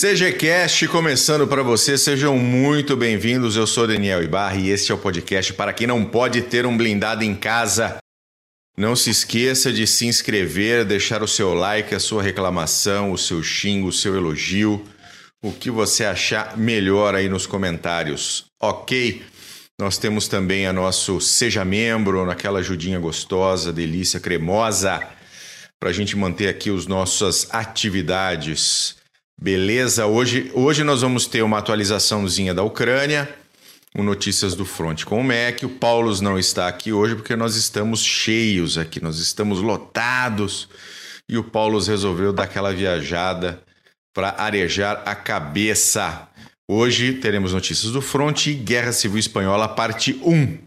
CGCast começando para você, sejam muito bem-vindos. Eu sou Daniel Ibarra e este é o podcast para quem não pode ter um blindado em casa. Não se esqueça de se inscrever, deixar o seu like, a sua reclamação, o seu xingo, o seu elogio, o que você achar melhor aí nos comentários, ok? Nós temos também a nosso Seja Membro, naquela ajudinha gostosa, delícia, cremosa, para a gente manter aqui as nossas atividades. Beleza? Hoje, hoje nós vamos ter uma atualizaçãozinha da Ucrânia, o Notícias do Front com o MEC. O Paulo não está aqui hoje porque nós estamos cheios aqui, nós estamos lotados. E o Paulo resolveu dar aquela viajada para arejar a cabeça. Hoje teremos Notícias do Front e Guerra Civil Espanhola, parte 1.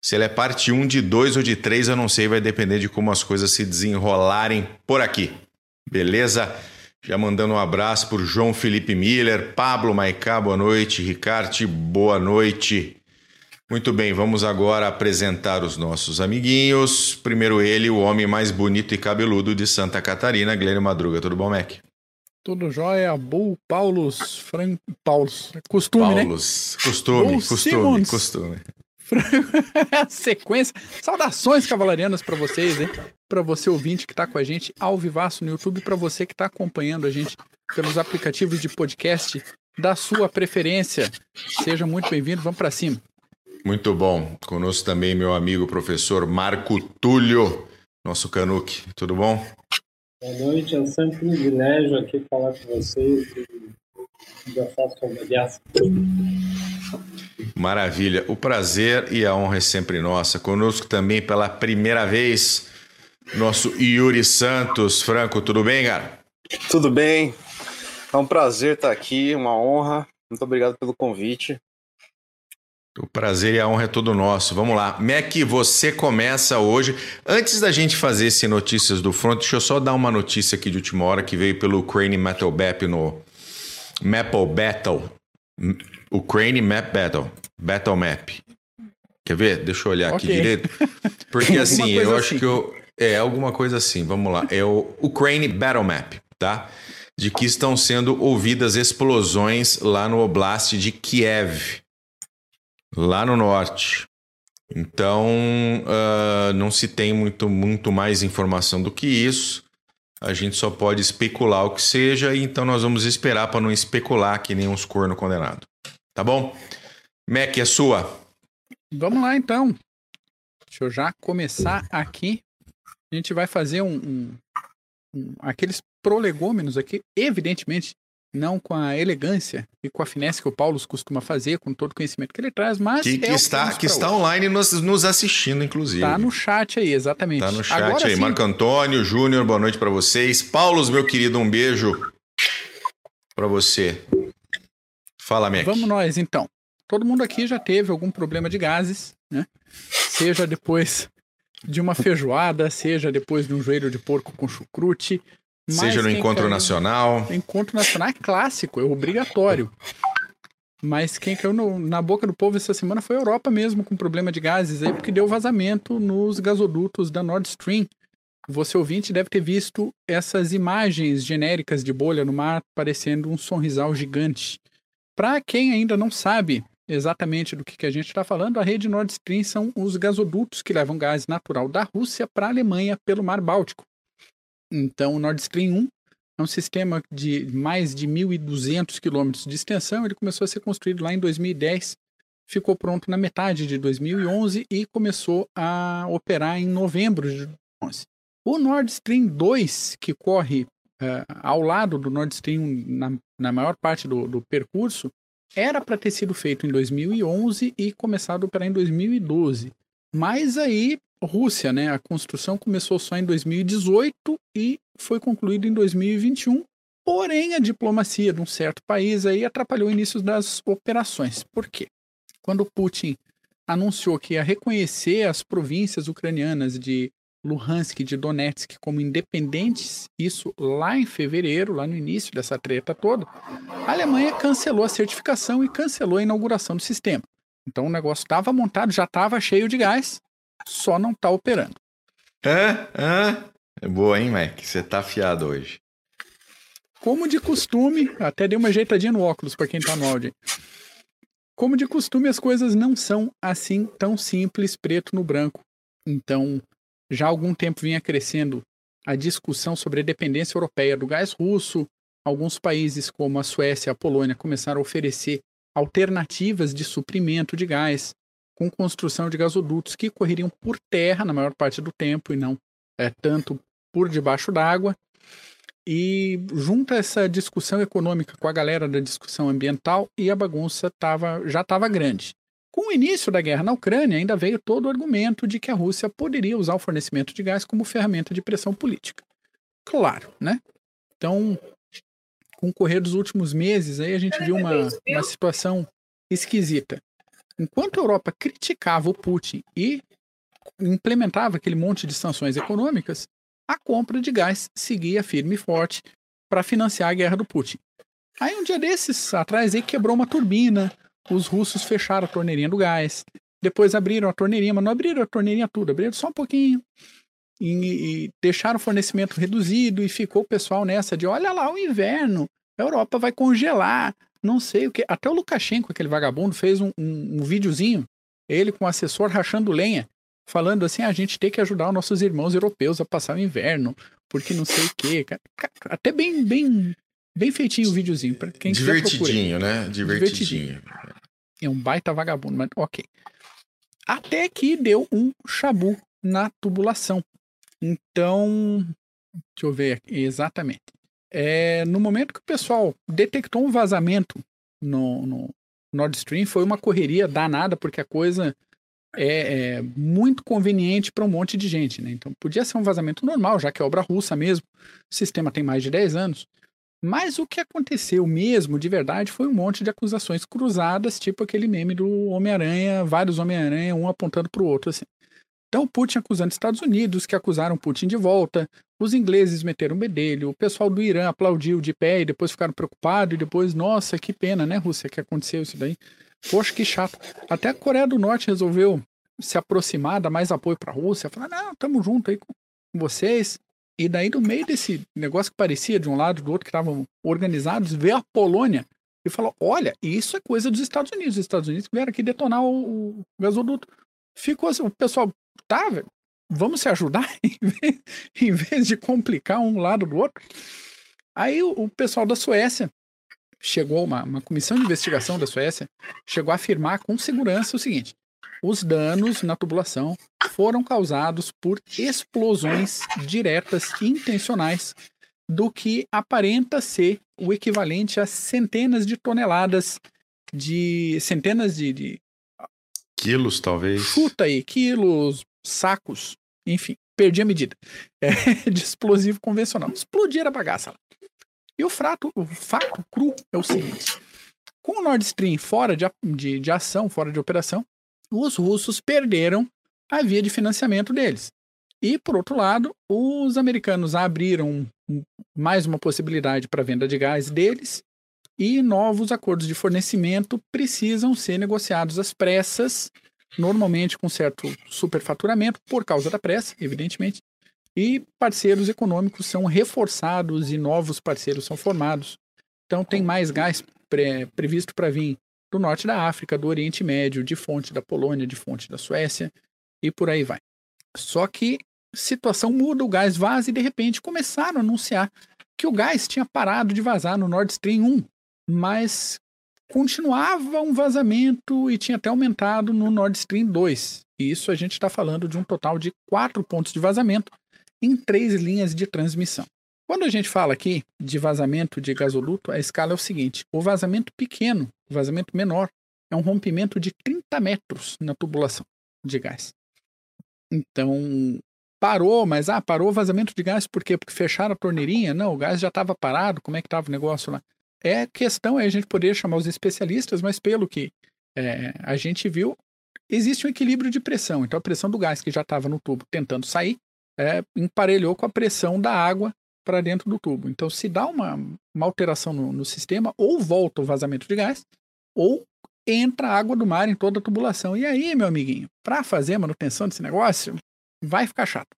Se ele é parte 1 de 2 ou de 3, eu não sei, vai depender de como as coisas se desenrolarem por aqui. Beleza? Já mandando um abraço por João Felipe Miller, Pablo Maicá, boa noite, Ricarte, boa noite. Muito bem, vamos agora apresentar os nossos amiguinhos. Primeiro ele, o homem mais bonito e cabeludo de Santa Catarina, Glênio Madruga. Tudo bom, Mac? Tudo jóia, Bull, Paulos, Fran... Paulos, costume, Paulos, né? costume, Bull costume, Simmons. costume. Sequência. Saudações cavalarianas para vocês, hein? Para você ouvinte que está com a gente ao vivaço no YouTube, para você que está acompanhando a gente pelos aplicativos de podcast da sua preferência. Seja muito bem-vindo, vamos para cima. Muito bom. Conosco também meu amigo professor Marco Túlio, nosso Canuque. Tudo bom? Boa noite, é sempre um privilégio aqui falar com vocês Maravilha. O prazer e a honra é sempre nossa. Conosco também pela primeira vez, nosso Yuri Santos. Franco, tudo bem, cara? Tudo bem. É um prazer estar aqui, uma honra. Muito obrigado pelo convite. O prazer e a honra é todo nosso. Vamos lá. Mac, você começa hoje. Antes da gente fazer esse Notícias do Front, deixa eu só dar uma notícia aqui de última hora que veio pelo Crane Metal Bap no Maple Battle. Ukraine Map Battle. Battle Map. Quer ver? Deixa eu olhar okay. aqui direito. Porque assim, eu acho assim. que eu. É alguma coisa assim, vamos lá. É o Ukraine Battle Map, tá? De que estão sendo ouvidas explosões lá no Oblast de Kiev, lá no norte. Então, uh, não se tem muito, muito mais informação do que isso. A gente só pode especular o que seja, então nós vamos esperar para não especular que nem uns corno condenado. Tá bom? Mac, é sua. Vamos lá então. Deixa eu já começar aqui. A gente vai fazer um, um, um aqueles prolegômenos aqui, evidentemente não com a elegância e com a finesse que o Paulo costuma fazer, com todo o conhecimento que ele traz, mas que, que é está que está online nos, nos assistindo inclusive. Está no chat aí, exatamente. Está no chat Agora, aí. Sim. Marco Antônio, Júnior, boa noite para vocês. Paulo, meu querido, um beijo para você. Fala, Mac. Vamos nós então. Todo mundo aqui já teve algum problema de gases, né? Seja depois de uma feijoada, seja depois de um joelho de porco com chucrute, Seja no encontro caiu... nacional. Encontro nacional é clássico, é obrigatório. Mas quem caiu no, na boca do povo essa semana foi a Europa mesmo, com problema de gases aí, porque deu vazamento nos gasodutos da Nord Stream. Você ouvinte deve ter visto essas imagens genéricas de bolha no mar parecendo um sorrisal gigante. Para quem ainda não sabe exatamente do que, que a gente está falando, a rede Nord Stream são os gasodutos que levam gás natural da Rússia para a Alemanha pelo Mar Báltico. Então, o Nord Stream 1 é um sistema de mais de 1.200 quilômetros de extensão. Ele começou a ser construído lá em 2010, ficou pronto na metade de 2011 e começou a operar em novembro de 2011. O Nord Stream 2, que corre uh, ao lado do Nord Stream 1 na, na maior parte do, do percurso, era para ter sido feito em 2011 e começado a operar em 2012. Mas aí Rússia, né? A construção começou só em 2018 e foi concluída em 2021. Porém, a diplomacia de um certo país aí atrapalhou o início das operações. Por quê? Quando Putin anunciou que ia reconhecer as províncias ucranianas de Luhansk e de Donetsk como independentes, isso lá em fevereiro, lá no início dessa treta toda, a Alemanha cancelou a certificação e cancelou a inauguração do sistema. Então o negócio estava montado, já estava cheio de gás, só não está operando. Hã? Hã? É boa, hein, Mac? Você tá afiado hoje. como de costume, até dei uma ajeitadinha no óculos para quem tá no áudio. Como de costume, as coisas não são assim tão simples, preto no branco. Então, já há algum tempo vinha crescendo a discussão sobre a dependência europeia do gás russo. Alguns países, como a Suécia e a Polônia, começaram a oferecer alternativas de suprimento de gás com construção de gasodutos que correriam por terra na maior parte do tempo e não é, tanto por debaixo d'água. E junta essa discussão econômica com a galera da discussão ambiental e a bagunça tava, já estava grande. Com o início da guerra na Ucrânia, ainda veio todo o argumento de que a Rússia poderia usar o fornecimento de gás como ferramenta de pressão política. Claro, né? Então, com o correr dos últimos meses, aí a gente viu uma, uma situação esquisita. Enquanto a Europa criticava o Putin e implementava aquele monte de sanções econômicas, a compra de gás seguia firme e forte para financiar a guerra do Putin. Aí um dia desses atrás aí quebrou uma turbina, os russos fecharam a torneirinha do gás, depois abriram a torneirinha, mas não abriram a torneirinha tudo, abriram só um pouquinho. E, e deixaram o fornecimento reduzido e ficou o pessoal nessa de olha lá o inverno, a Europa vai congelar, não sei o que. Até o Lukashenko, aquele vagabundo, fez um, um, um videozinho, ele com o assessor rachando lenha, falando assim: a gente tem que ajudar os nossos irmãos europeus a passar o inverno, porque não sei o quê. Até bem, bem, bem feitinho o videozinho. Pra quem Divertidinho, né? Divertidinho. Divertidinho. É um baita vagabundo, mas ok. Até que deu um chabu na tubulação. Então, deixa eu ver aqui, exatamente. É, no momento que o pessoal detectou um vazamento no, no Nord Stream, foi uma correria danada, porque a coisa é, é muito conveniente para um monte de gente. Né? Então, podia ser um vazamento normal, já que é obra russa mesmo. O sistema tem mais de 10 anos. Mas o que aconteceu mesmo, de verdade, foi um monte de acusações cruzadas, tipo aquele meme do Homem-Aranha, vários Homem-Aranha, um apontando para o outro, assim. Então, Putin acusando os Estados Unidos, que acusaram Putin de volta, os ingleses meteram bedelho, o pessoal do Irã aplaudiu de pé e depois ficaram preocupados, e depois, nossa, que pena, né, Rússia, que aconteceu isso daí. Poxa, que chato. Até a Coreia do Norte resolveu se aproximar, dar mais apoio para a Rússia, falar, não, estamos junto aí com vocês. E daí, no meio desse negócio que parecia de um lado do outro, que estavam organizados, veio a Polônia e falou: olha, isso é coisa dos Estados Unidos. Os Estados Unidos vieram aqui detonar o, o gasoduto. Ficou assim, o pessoal, tá, velho, vamos se ajudar em vez de complicar um lado do outro. Aí o, o pessoal da Suécia chegou, uma, uma comissão de investigação da Suécia chegou a afirmar com segurança o seguinte: os danos na tubulação foram causados por explosões diretas intencionais do que aparenta ser o equivalente a centenas de toneladas de centenas de, de quilos talvez chuta aí quilos sacos enfim perdi a medida é, de explosivo convencional explodir a bagaça lá. e o frato o fato cru é o seguinte com o Nord Stream fora de, de, de ação fora de operação os russos perderam a via de financiamento deles. E, por outro lado, os americanos abriram mais uma possibilidade para a venda de gás deles e novos acordos de fornecimento precisam ser negociados às pressas, normalmente com certo superfaturamento, por causa da pressa, evidentemente, e parceiros econômicos são reforçados e novos parceiros são formados. Então, tem mais gás pré previsto para vir do norte da África, do Oriente Médio, de fonte da Polônia, de fonte da Suécia e por aí vai. Só que situação muda, o gás vaza e de repente começaram a anunciar que o gás tinha parado de vazar no Nord Stream 1, mas continuava um vazamento e tinha até aumentado no Nord Stream 2. E isso a gente está falando de um total de quatro pontos de vazamento em três linhas de transmissão. Quando a gente fala aqui de vazamento de gasoduto, a escala é o seguinte: o vazamento pequeno, o vazamento menor, é um rompimento de 30 metros na tubulação de gás. Então, parou, mas ah, parou o vazamento de gás por quê? Porque fecharam a torneirinha? Não, o gás já estava parado, como é que estava o negócio lá? É questão, é a gente poderia chamar os especialistas, mas pelo que é, a gente viu, existe um equilíbrio de pressão. Então, a pressão do gás que já estava no tubo tentando sair, é, emparelhou com a pressão da água para dentro do tubo. Então, se dá uma, uma alteração no, no, sistema, ou volta o vazamento de gás, ou entra água do mar em toda a tubulação. E aí, meu amiguinho, para fazer a manutenção desse negócio, vai ficar chato.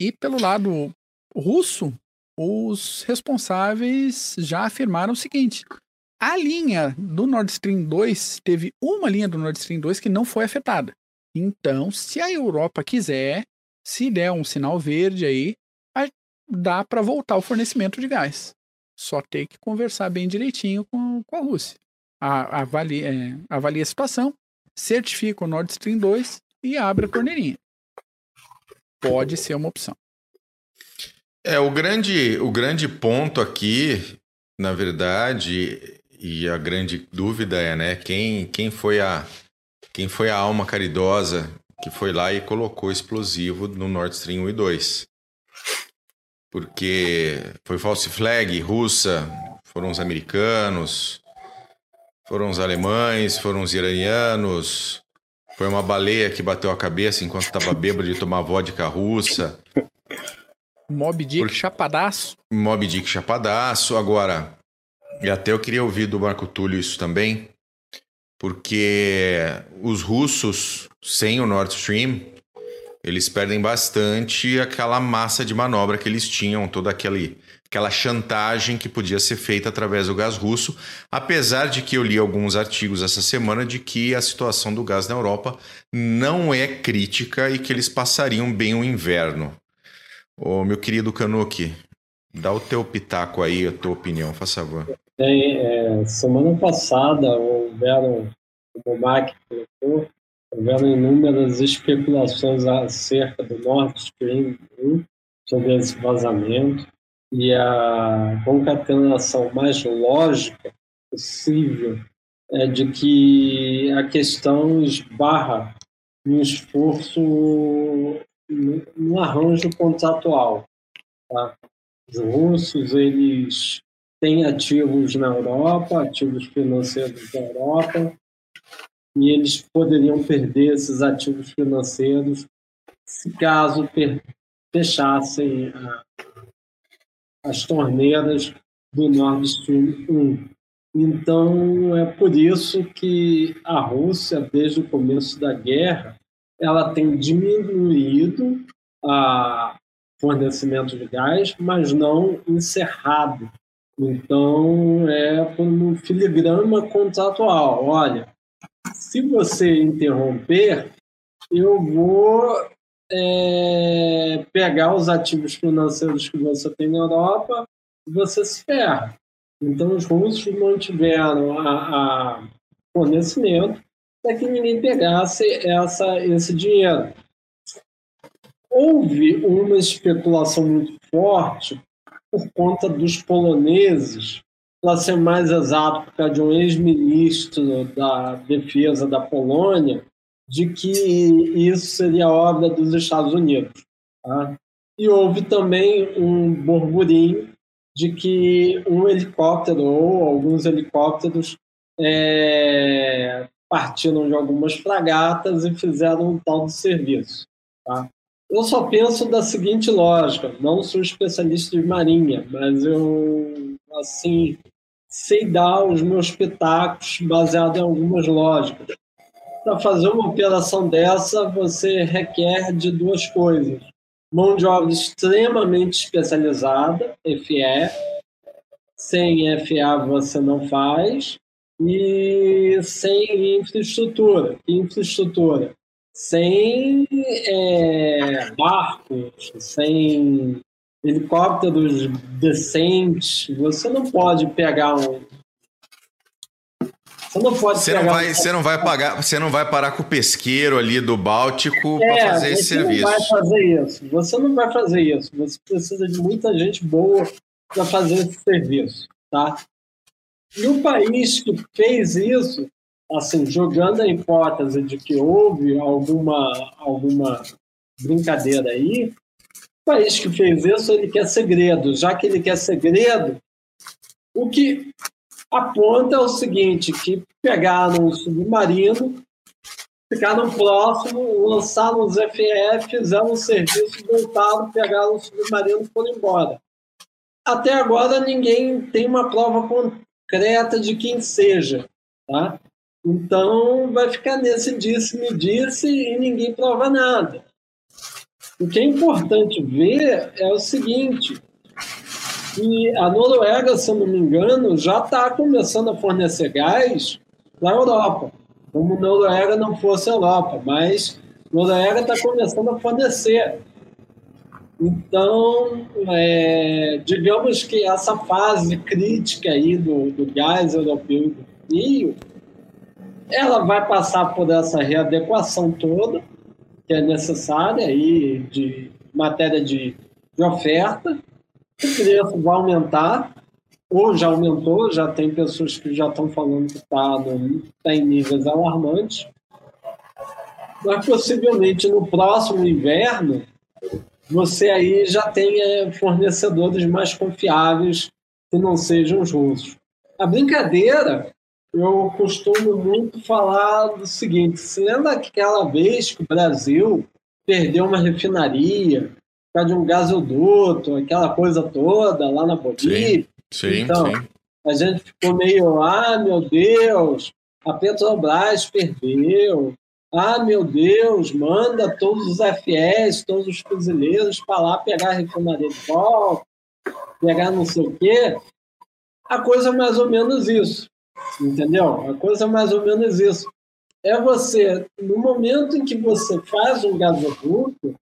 E pelo lado russo, os responsáveis já afirmaram o seguinte: a linha do Nord Stream 2 teve uma linha do Nord Stream 2 que não foi afetada. Então, se a Europa quiser, se der um sinal verde aí, dá para voltar o fornecimento de gás. Só tem que conversar bem direitinho com, com a Rússia. A, avalia, é, avalia a situação, certifica o Nord Stream 2 e abre a torneirinha. Pode ser uma opção. É, o grande, o grande ponto aqui, na verdade, e a grande dúvida é, né, quem, quem foi a quem foi a alma caridosa que foi lá e colocou explosivo no Nord Stream 1 e 2. Porque foi false flag russa, foram os americanos, foram os alemães, foram os iranianos, foi uma baleia que bateu a cabeça enquanto estava bêbado de tomar vodka russa. Mob Dick Por... chapadaço. Mob Dick chapadaço. Agora, e até eu queria ouvir do Marco Túlio isso também, porque os russos, sem o Nord Stream, eles perdem bastante aquela massa de manobra que eles tinham, toda aquele, aquela chantagem que podia ser feita através do gás russo, apesar de que eu li alguns artigos essa semana de que a situação do gás na Europa não é crítica e que eles passariam bem o inverno. Ô, meu querido Kanuki, dá o teu pitaco aí, a tua opinião, faz favor. Tem, é, semana passada houveram, como o Mac colocou, houveram inúmeras especulações acerca do Nord Stream 1, sobre esse vazamento, e a concatenação mais lógica possível é de que a questão esbarra um esforço no arranjo contratual. Tá? Os russos, eles tem ativos na Europa, ativos financeiros na Europa, e eles poderiam perder esses ativos financeiros se caso fechassem a, as torneiras do Nord Stream 1. Então, é por isso que a Rússia, desde o começo da guerra, ela tem diminuído o fornecimento de gás, mas não encerrado então, é por um filigrama contratual. Olha, se você interromper, eu vou é, pegar os ativos financeiros que você tem na Europa e você se ferra. Então, os russos mantiveram a, a fornecimento para que ninguém pegasse essa, esse dinheiro. Houve uma especulação muito forte por conta dos poloneses, para ser mais exato, por causa de um ex-ministro da defesa da Polônia, de que isso seria obra dos Estados Unidos. Tá? E houve também um burburinho de que um helicóptero ou alguns helicópteros é, partiram de algumas fragatas e fizeram um tal de serviço. Tá? Eu só penso da seguinte lógica, não sou especialista de marinha, mas eu, assim, sei dar os meus pitacos baseado em algumas lógicas. Para fazer uma operação dessa, você requer de duas coisas. Mão de obra extremamente especializada, FE. Sem FA você não faz. E sem infraestrutura. Infraestrutura sem é, barcos, sem helicópteros decentes, você não pode pegar um. Você não pode você não vai, um... você não vai pagar, você não vai parar com o pesqueiro ali do Báltico é, para fazer esse serviço. Você não vai fazer isso. Você não vai fazer isso. Você precisa de muita gente boa para fazer esse serviço, tá? E o país que fez isso assim, jogando a hipótese de que houve alguma, alguma brincadeira aí, o país que fez isso, ele quer segredo. Já que ele quer segredo, o que aponta é o seguinte, que pegaram um submarino, ficaram próximo, lançaram os FF, fizeram um serviço, voltaram, pegaram o submarino e foram embora. Até agora ninguém tem uma prova concreta de quem seja. Tá? Então vai ficar nesse disse-me disse e ninguém prova nada. O que é importante ver é o seguinte: E a Noruega, se eu não me engano, já está começando a fornecer gás para a Europa. Como a Noruega não fosse a Europa, mas a Noruega está começando a fornecer. Então, é, digamos que essa fase crítica aí do, do gás europeu do frio, ela vai passar por essa readequação toda, que é necessária aí de matéria de, de oferta, o preço vai aumentar, ou já aumentou, já tem pessoas que já estão falando que está tá em níveis alarmantes, mas possivelmente no próximo inverno você aí já tenha fornecedores mais confiáveis que não sejam os russos. A brincadeira, eu costumo muito falar do seguinte: se lembra aquela vez que o Brasil perdeu uma refinaria por causa de um gasoduto, aquela coisa toda lá na Bolívia? Sim, sim, então, sim. A gente ficou meio, ah, meu Deus, a Petrobras perdeu, ah, meu Deus, manda todos os FS, todos os fuzileiros para lá pegar a refinaria de volta, pegar não sei o quê. A coisa é mais ou menos isso, entendeu? A coisa é mais ou menos isso. É você, no momento em que você faz um gasoduto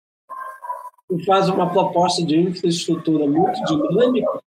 e faz uma proposta de infraestrutura muito dinâmica,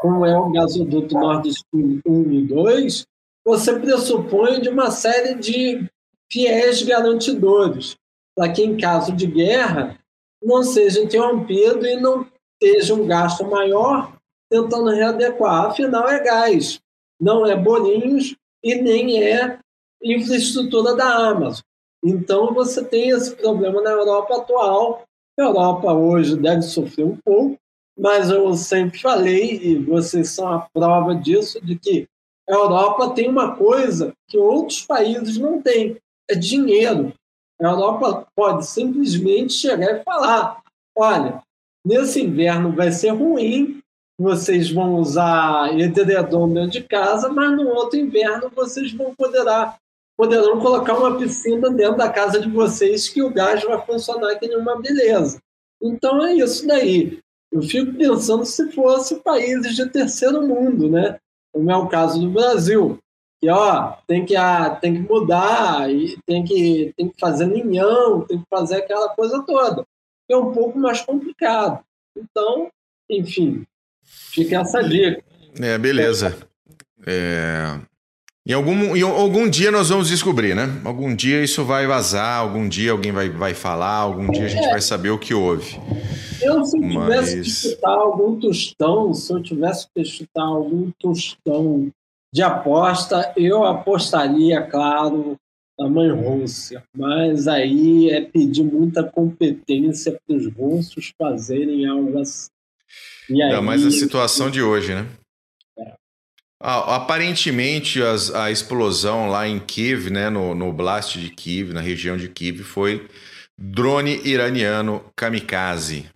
como é o gasoduto Nord Stream 1 e 2, você pressupõe de uma série de fiéis garantidores, para que em caso de guerra não seja interrompido e não seja um gasto maior tentando readequar. Afinal, é gás, não é bolinhos e nem é infraestrutura da Amazon. Então, você tem esse problema na Europa atual. A Europa hoje deve sofrer um pouco, mas eu sempre falei, e vocês são a prova disso, de que a Europa tem uma coisa que outros países não têm, é dinheiro. A Europa pode simplesmente chegar e falar: olha, nesse inverno vai ser ruim, vocês vão usar edredom dentro de casa, mas no outro inverno vocês vão poderá, poderão colocar uma piscina dentro da casa de vocês que o gás vai funcionar que nem uma beleza. Então é isso daí. Eu fico pensando se fosse países de terceiro mundo, né? Como é o caso do Brasil que ó, tem que, ah, tem que mudar, e tem que, tem que fazer linhão, tem que fazer aquela coisa toda. É um pouco mais complicado. Então, enfim, fica essa dica. É, beleza. É... Em, algum, em algum dia nós vamos descobrir, né? Algum dia isso vai vazar, algum dia alguém vai, vai falar, algum dia a gente é. vai saber o que houve. Eu, se eu tivesse Mas... que chutar algum tostão, se eu tivesse que chutar algum tostão de aposta, eu apostaria, claro, na mãe Rússia, mas aí é pedir muita competência para os russos fazerem algo assim. E Ainda aí... mais a situação de hoje, né? É. Ah, aparentemente, as, a explosão lá em Kiev, né, no, no blast de Kiev, na região de Kiev, foi drone iraniano kamikaze.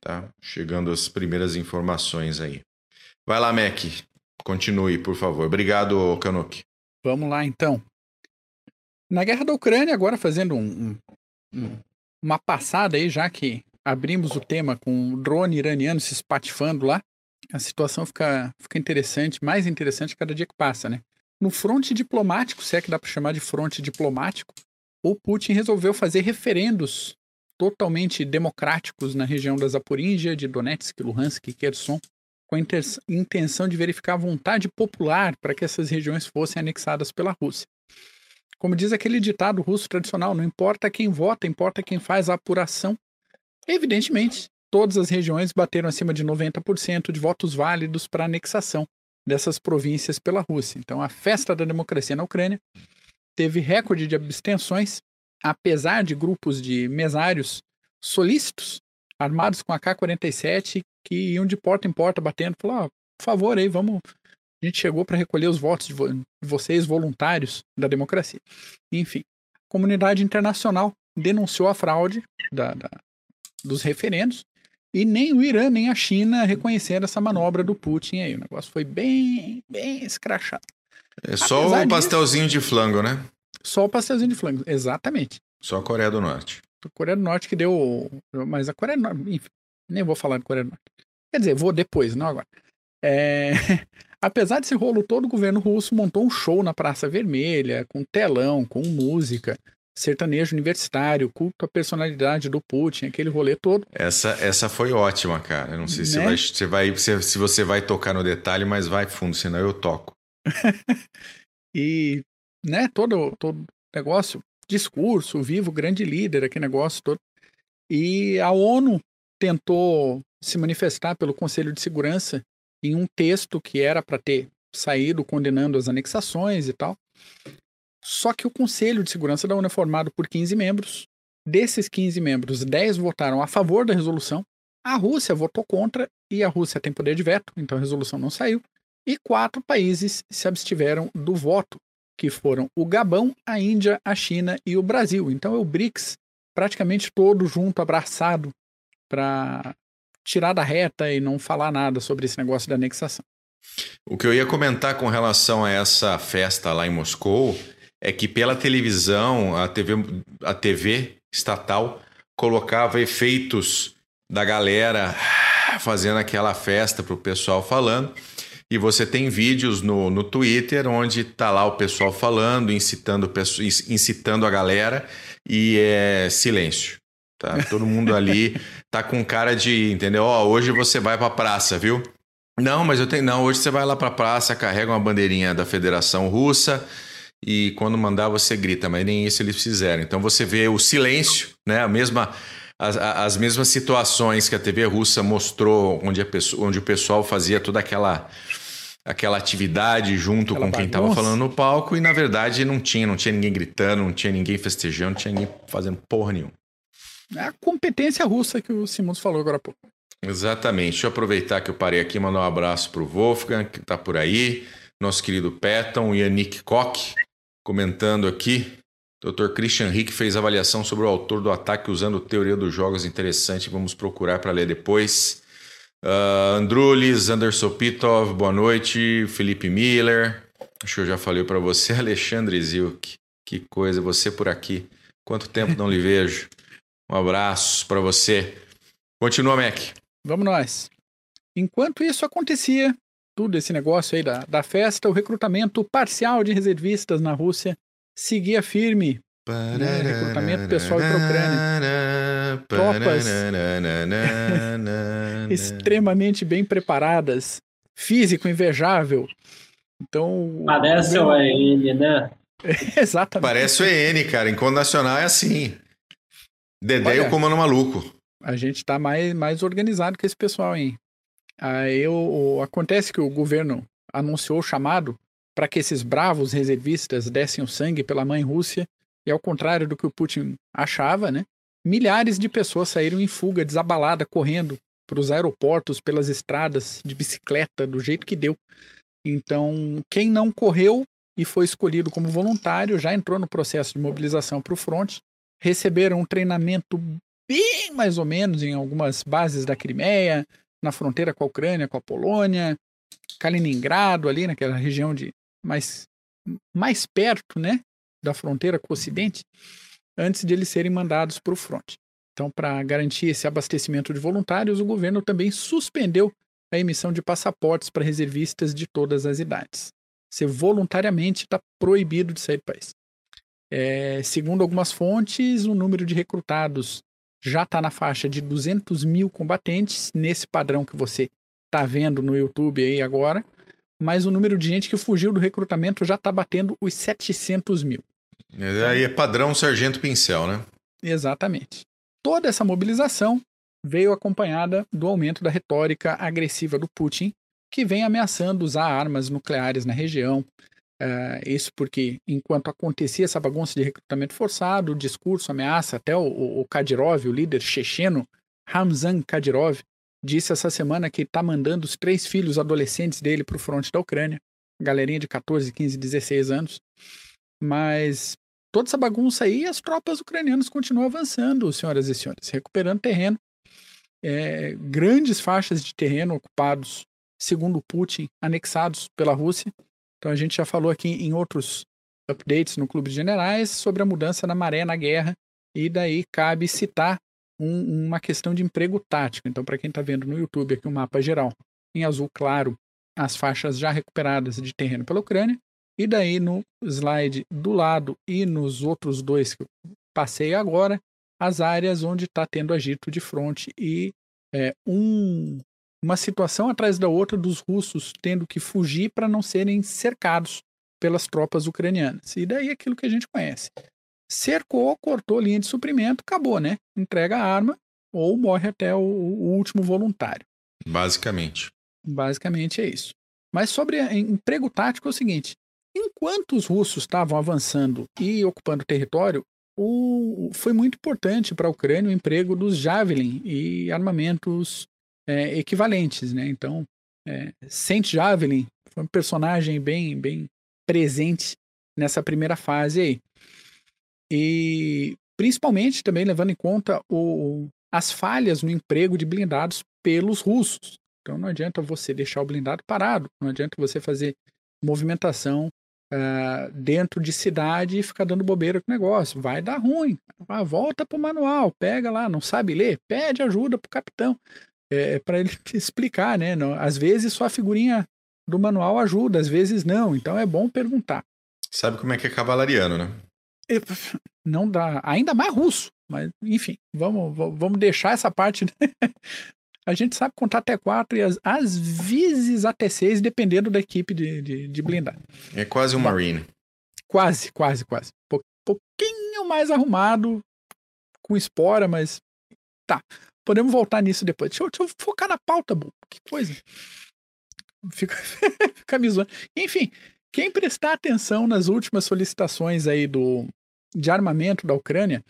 Tá? Chegando as primeiras informações aí. Vai lá, Mac. Continue, por favor. Obrigado, Kanuki. Vamos lá, então. Na guerra da Ucrânia, agora fazendo um, um, uma passada aí, já que abrimos o tema com o drone iraniano se espatifando lá, a situação fica, fica interessante, mais interessante cada dia que passa, né? No fronte diplomático, se é que dá para chamar de fronte diplomático, o Putin resolveu fazer referendos totalmente democráticos na região da Zaporígia, de Donetsk, Luhansk e Kherson, com a intenção de verificar a vontade popular para que essas regiões fossem anexadas pela Rússia. Como diz aquele ditado russo tradicional, não importa quem vota, importa quem faz a apuração. Evidentemente, todas as regiões bateram acima de 90% de votos válidos para anexação dessas províncias pela Rússia. Então, a festa da democracia na Ucrânia teve recorde de abstenções, apesar de grupos de mesários solícitos, armados com AK-47, que iam de porta em porta batendo, falou, oh, por favor aí, vamos. A gente chegou para recolher os votos de, vo de vocês, voluntários da democracia. Enfim, a comunidade internacional denunciou a fraude da, da, dos referendos e nem o Irã nem a China reconheceram essa manobra do Putin aí. O negócio foi bem, bem escrachado. É só Apesar o pastelzinho disso, de flango, né? Só o pastelzinho de flango, exatamente. Só a Coreia do Norte. Coreia do Norte que deu. Mas a Coreia do Norte, enfim, nem vou falar de Coreia do Norte. Quer dizer, vou depois, não agora. É... Apesar desse rolo todo, o governo russo montou um show na Praça Vermelha, com telão, com música, sertanejo universitário, culto à personalidade do Putin, aquele rolê todo. Essa, essa foi ótima, cara. Eu não sei né? se, você vai, se, vai, se você vai tocar no detalhe, mas vai fundo, senão eu toco. e, né, todo, todo negócio, discurso, vivo, grande líder, aquele negócio todo. E a ONU tentou se manifestar pelo Conselho de Segurança em um texto que era para ter saído condenando as anexações e tal. Só que o Conselho de Segurança da ONU é formado por 15 membros. Desses 15 membros, 10 votaram a favor da resolução. A Rússia votou contra e a Rússia tem poder de veto, então a resolução não saiu. E quatro países se abstiveram do voto, que foram o Gabão, a Índia, a China e o Brasil. Então é o BRICS praticamente todo junto, abraçado, para tirar da reta e não falar nada sobre esse negócio da anexação. O que eu ia comentar com relação a essa festa lá em Moscou é que pela televisão, a TV, a TV estatal colocava efeitos da galera fazendo aquela festa para o pessoal falando. E você tem vídeos no, no Twitter onde tá lá o pessoal falando, incitando, incitando a galera e é silêncio. Tá? Todo mundo ali tá com cara de, entendeu? Ó, oh, hoje você vai pra praça, viu? Não, mas eu tenho. Não, hoje você vai lá pra praça, carrega uma bandeirinha da Federação Russa e quando mandar você grita, mas nem isso eles fizeram. Então você vê o silêncio, né? A mesma. As, as mesmas situações que a TV russa mostrou, onde, a pessoa, onde o pessoal fazia toda aquela aquela atividade junto aquela com quem estava falando no palco e na verdade não tinha, não tinha ninguém gritando, não tinha ninguém festejando, não tinha ninguém fazendo porra nenhuma. É a competência russa que o Simons falou agora há pouco. Exatamente. Deixa eu aproveitar que eu parei aqui e mandar um abraço para o Wolfgang, que está por aí, nosso querido Patton, Yannick Koch, comentando aqui. Dr. Christian Rick fez avaliação sobre o autor do ataque usando teoria dos jogos interessante. Vamos procurar para ler depois. Uh, Andrulis, Anderson Pitov, boa noite. Felipe Miller, acho que eu já falei para você. Alexandre Zilk, que coisa, você por aqui. Quanto tempo não lhe vejo. Um abraço para você. Continua, Mac. Vamos nós. Enquanto isso acontecia, tudo esse negócio aí da, da festa, o recrutamento parcial de reservistas na Rússia seguia firme. Né? Recrutamento pessoal para a Ucrânia. Tropas extremamente bem preparadas, físico invejável. Então. Parece o EN, né? Exatamente. Parece o EN, cara. Em nacional é assim. Dedé e o Comando Maluco. A gente tá mais, mais organizado que esse pessoal, hein? Aí o, acontece que o governo anunciou o chamado para que esses bravos reservistas dessem o sangue pela mãe Rússia, e ao contrário do que o Putin achava, né? Milhares de pessoas saíram em fuga, desabalada, correndo para os aeroportos, pelas estradas, de bicicleta, do jeito que deu. Então, quem não correu e foi escolhido como voluntário já entrou no processo de mobilização para o fronte receberam um treinamento bem mais ou menos em algumas bases da Crimeia, na fronteira com a Ucrânia, com a Polônia, Kaliningrado, ali naquela região de mais, mais perto né, da fronteira com o Ocidente, antes de eles serem mandados para o fronte. Então, para garantir esse abastecimento de voluntários, o governo também suspendeu a emissão de passaportes para reservistas de todas as idades. Você voluntariamente está proibido de sair do país. É, segundo algumas fontes, o número de recrutados já está na faixa de 200 mil combatentes, nesse padrão que você está vendo no YouTube aí agora, mas o número de gente que fugiu do recrutamento já está batendo os 700 mil. Aí é padrão Sargento Pincel, né? Exatamente. Toda essa mobilização veio acompanhada do aumento da retórica agressiva do Putin, que vem ameaçando usar armas nucleares na região, Uh, isso porque, enquanto acontecia essa bagunça de recrutamento forçado, o discurso, ameaça, até o, o, Kadyrov, o líder checheno, Ramzan Kadyrov, disse essa semana que está mandando os três filhos adolescentes dele para o fronte da Ucrânia, galerinha de 14, 15, 16 anos. Mas toda essa bagunça aí, as tropas ucranianas continuam avançando, senhoras e senhores, recuperando terreno. É, grandes faixas de terreno ocupados, segundo Putin, anexados pela Rússia. Então a gente já falou aqui em outros updates no Clube de Generais sobre a mudança na maré na guerra, e daí cabe citar um, uma questão de emprego tático. Então, para quem está vendo no YouTube aqui o um mapa geral, em azul claro as faixas já recuperadas de terreno pela Ucrânia. E daí no slide do lado e nos outros dois que eu passei agora, as áreas onde está tendo agito de fronte e é, um, uma situação atrás da outra dos russos tendo que fugir para não serem cercados pelas tropas ucranianas. E daí aquilo que a gente conhece. Cercou, cortou linha de suprimento, acabou, né? Entrega a arma ou morre até o, o último voluntário. Basicamente. Basicamente é isso. Mas sobre emprego tático é o seguinte: enquanto os russos estavam avançando e ocupando território, o, foi muito importante para a Ucrânia o emprego dos Javelin e armamentos é, equivalentes, né? Então, é, Saint Javelin foi um personagem bem, bem presente nessa primeira fase aí. E principalmente também levando em conta o, as falhas no emprego de blindados pelos russos. Então não adianta você deixar o blindado parado, não adianta você fazer movimentação uh, dentro de cidade e ficar dando bobeira com o negócio. Vai dar ruim. Ah, volta para o manual, pega lá, não sabe ler, pede ajuda para o capitão. É, para ele explicar, né? Às vezes só a figurinha do manual ajuda, às vezes não. Então é bom perguntar. Sabe como é que é cavalariano, né? Não dá. Ainda mais russo. Mas, enfim, vamos, vamos deixar essa parte. Né? A gente sabe contar até quatro e às, às vezes até seis, dependendo da equipe de, de, de blindagem. É quase um Marine. Quase, quase, quase. Um pouquinho mais arrumado, com espora, mas. Tá. Podemos voltar nisso depois. Deixa eu, deixa eu focar na pauta, bom. Que coisa. Fica, fica me zoando. Enfim, quem prestar atenção nas últimas solicitações aí do, de armamento da Ucrânia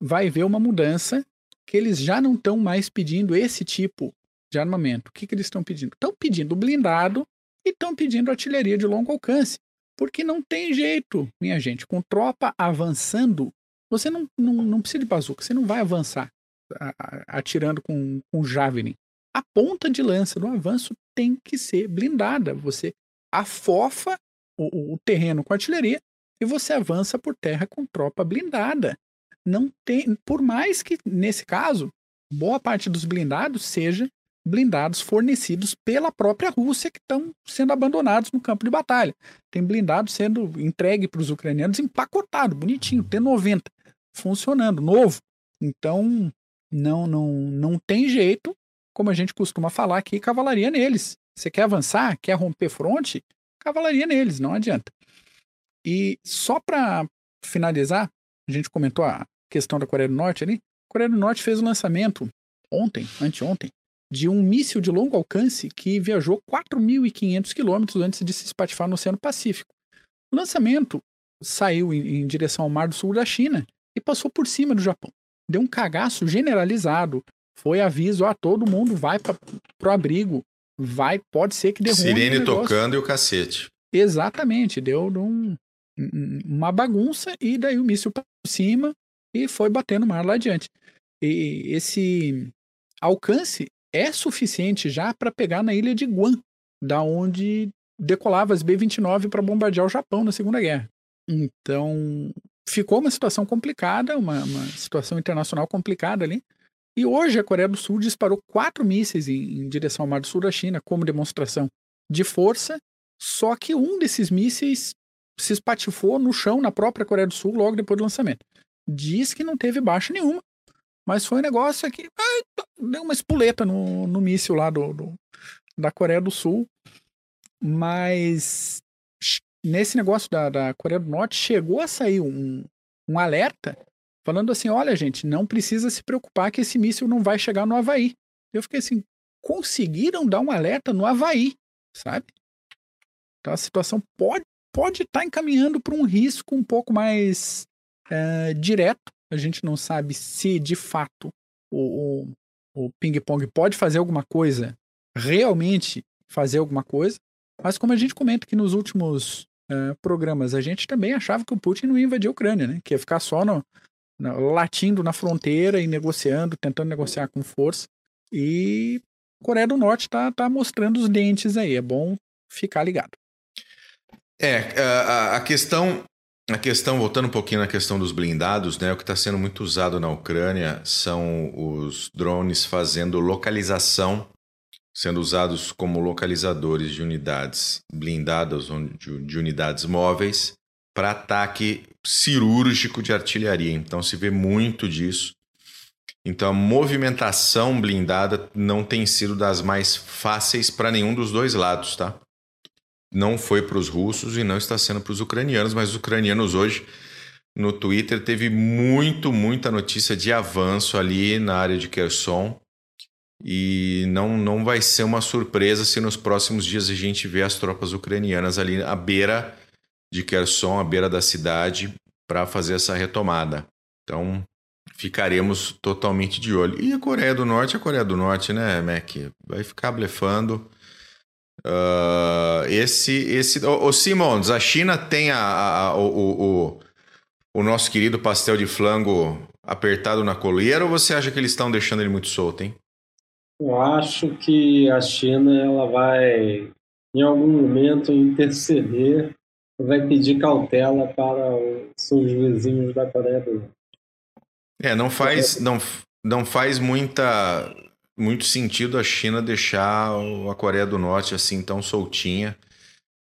vai ver uma mudança que eles já não estão mais pedindo esse tipo de armamento. O que, que eles estão pedindo? Estão pedindo blindado e estão pedindo artilharia de longo alcance. Porque não tem jeito, minha gente. Com tropa avançando, você não, não, não precisa de bazuca, você não vai avançar atirando com, com Javelin. A ponta de lança do avanço tem que ser blindada. Você afofa o, o terreno com artilharia e você avança por terra com tropa blindada não tem, por mais que nesse caso boa parte dos blindados seja blindados fornecidos pela própria Rússia que estão sendo abandonados no campo de batalha. Tem blindado sendo entregue para os ucranianos empacotado, bonitinho, T90, funcionando, novo. Então, não não não tem jeito, como a gente costuma falar aqui, cavalaria neles. Você quer avançar, quer romper fronte, cavalaria neles, não adianta. E só para finalizar, a gente comentou a questão da Coreia do Norte ali. A Coreia do Norte fez o lançamento ontem, anteontem, de um míssil de longo alcance que viajou 4.500 quilômetros antes de se espatifar no Oceano Pacífico. O lançamento saiu em, em, direção ao Mar do Sul da China e passou por cima do Japão. Deu um cagaço generalizado. Foi aviso a todo mundo vai para o abrigo, vai, pode ser que derrube. Sirene tocando e o cacete. Exatamente, deu um, uma bagunça e daí o míssil por cima e foi bater no mar lá adiante. E esse alcance é suficiente já para pegar na ilha de Guam, da onde decolava as B-29 para bombardear o Japão na Segunda Guerra. Então, ficou uma situação complicada, uma, uma, situação internacional complicada ali. E hoje a Coreia do Sul disparou quatro mísseis em, em direção ao Mar do Sul da China como demonstração de força, só que um desses mísseis se espatifou no chão na própria Coreia do Sul logo depois do lançamento. Diz que não teve baixa nenhuma, mas foi um negócio que deu uma espoleta no, no míssil lá do, do, da Coreia do Sul. Mas nesse negócio da, da Coreia do Norte chegou a sair um, um alerta falando assim: olha, gente, não precisa se preocupar que esse míssil não vai chegar no Havaí. Eu fiquei assim: conseguiram dar um alerta no Havaí, sabe? Então a situação pode pode estar tá encaminhando para um risco um pouco mais é, direto. A gente não sabe se de fato o, o, o ping-pong pode fazer alguma coisa, realmente fazer alguma coisa. Mas como a gente comenta aqui nos últimos uh, programas, a gente também achava que o Putin não ia invadir a Ucrânia, né? Que ia ficar só no, no, latindo na fronteira e negociando, tentando negociar com força. E a Coreia do Norte tá, tá mostrando os dentes aí. É bom ficar ligado. É, a, a questão a questão, voltando um pouquinho na questão dos blindados, né, o que está sendo muito usado na Ucrânia são os drones fazendo localização sendo usados como localizadores de unidades blindadas de unidades móveis para ataque cirúrgico de artilharia. Então se vê muito disso. Então a movimentação blindada não tem sido das mais fáceis para nenhum dos dois lados, tá? Não foi para os russos e não está sendo para os ucranianos, mas os ucranianos hoje no Twitter teve muito, muita notícia de avanço ali na área de Kherson. E não, não vai ser uma surpresa se nos próximos dias a gente vê as tropas ucranianas ali à beira de Kherson, à beira da cidade, para fazer essa retomada. Então, ficaremos totalmente de olho. E a Coreia do Norte, a Coreia do Norte, né, Mac? Vai ficar blefando. Uh, esse, esse, o, o Simons, a China tem a, a, o, o, o, nosso querido pastel de flango apertado na coleira ou você acha que eles estão deixando ele muito solto, hein? Eu acho que a China ela vai, em algum momento, interceder, vai pedir cautela para os seus vizinhos da Coreia do Norte. É, não faz, não, não faz muita, muito sentido a China deixar a Coreia do Norte assim tão soltinha.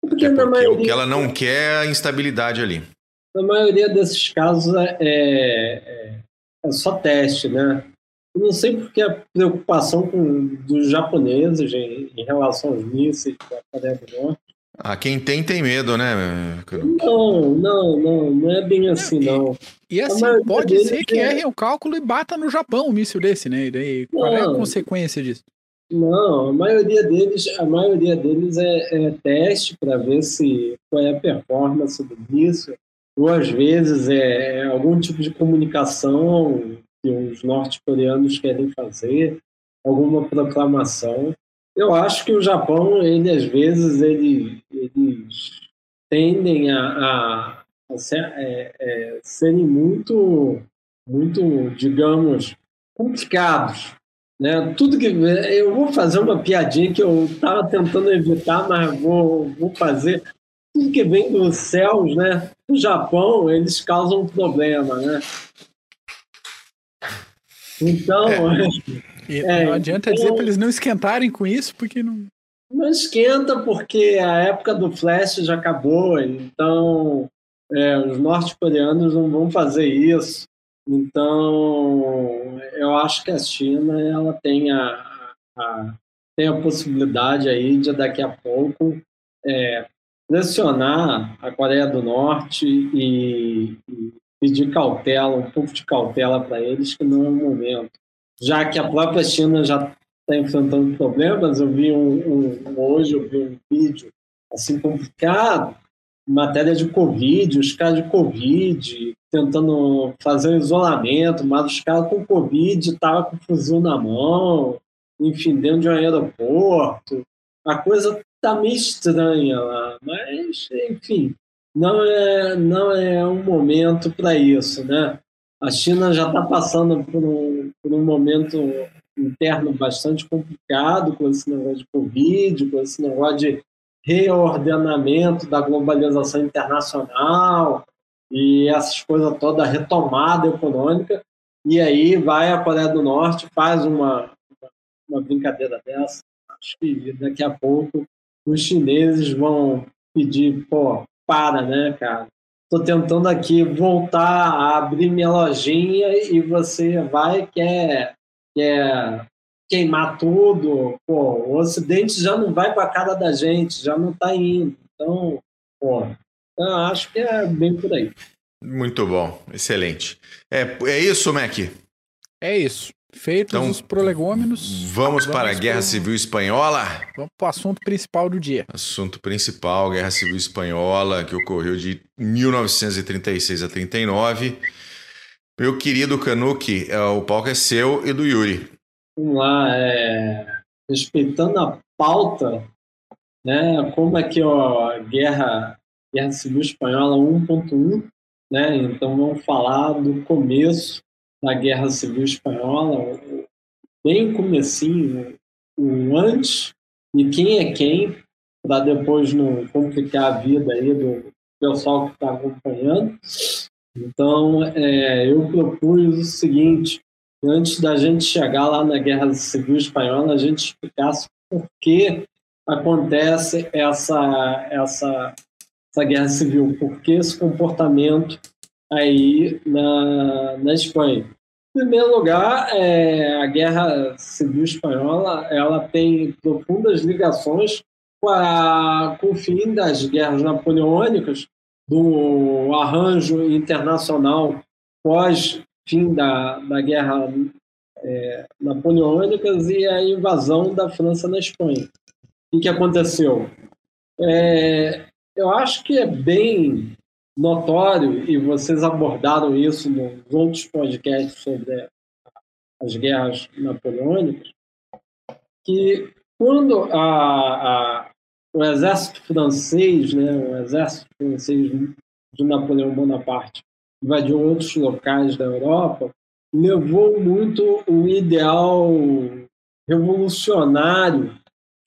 Porque, porque maioria, o que ela não quer é a instabilidade ali. Na maioria desses casos é, é, é só teste, né? Eu não sei porque a preocupação com, dos japoneses em, em relação aos mísseis da Coreia do Norte. Ah, quem tem, tem medo, né? Não, não, não, não é bem assim, não. E assim, pode ser que é... errem o cálculo e bata no Japão um míssil desse, né? E daí, qual não, é a consequência disso? Não, a maioria deles, a maioria deles é, é teste para ver se qual é a performance do míssil, ou às vezes é, é algum tipo de comunicação que os norte-coreanos querem fazer, alguma proclamação. Eu acho que o Japão, ele às vezes, ele, eles tendem a, a, a ser, é, é, serem muito, muito, digamos, complicados. Né? Tudo que eu vou fazer uma piadinha que eu estava tentando evitar, mas vou, vou fazer. Tudo que vem dos céus, né? No Japão, eles causam problema, né? Então. É. é, não adianta então, dizer para eles não esquentarem com isso, porque não. Não esquenta, porque a época do Flash já acabou, então é, os norte-coreanos não vão fazer isso. Então, eu acho que a China ela tem a, a tem a possibilidade aí de daqui a pouco é, pressionar a Coreia do Norte e, e pedir cautela, um pouco de cautela para eles, que não é o momento. Já que a própria China já está enfrentando problemas, eu vi um, um, hoje eu vi um vídeo assim complicado, matéria de Covid, os caras de Covid tentando fazer um isolamento, mas os caras com Covid estavam com fuzil na mão, enfim, dentro de um aeroporto. A coisa tá meio estranha lá, mas, enfim, não é, não é um momento para isso, né? A China já está passando por um, por um momento interno bastante complicado com esse negócio de Covid, com esse negócio de reordenamento da globalização internacional e essas coisas toda retomada econômica. E aí vai a Coreia do Norte, faz uma, uma brincadeira dessa. Acho que daqui a pouco os chineses vão pedir, pô, para, né, cara? Tô tentando aqui voltar a abrir minha lojinha e você vai quer, quer queimar tudo. Pô, o Ocidente já não vai para a cara da gente, já não está indo. Então, pô, eu acho que é bem por aí. Muito bom, excelente. É, é isso, Mac? É isso. Feitos então, os prolegômenos. Vamos, vamos para a Guerra pro... Civil Espanhola. Vamos para o assunto principal do dia. Assunto principal, Guerra Civil Espanhola, que ocorreu de 1936 a 39. Meu querido Canuque, é, o palco é seu e do Yuri. Vamos lá, é... respeitando a pauta, né, como é que ó, a Guerra, Guerra Civil Espanhola 1.1, né, então vamos falar do começo da Guerra Civil Espanhola, bem comecinho, o antes e quem é quem, para depois não complicar a vida aí do pessoal que está acompanhando. Então, é, eu propus o seguinte, antes da gente chegar lá na Guerra Civil Espanhola, a gente explicasse por que acontece essa, essa, essa guerra civil, por que esse comportamento aí na, na Espanha. Em primeiro lugar, é, a Guerra Civil Espanhola ela tem profundas ligações com, a, com o fim das guerras napoleônicas, do arranjo internacional pós fim da, da Guerra é, Napoleônicas e a invasão da França na Espanha. O que aconteceu? É, eu acho que é bem notório, e vocês abordaram isso nos outros podcasts sobre as guerras napoleônicas, que quando a, a, o exército francês, né, o exército francês de Napoleão Bonaparte, invadiu outros locais da Europa, levou muito o ideal revolucionário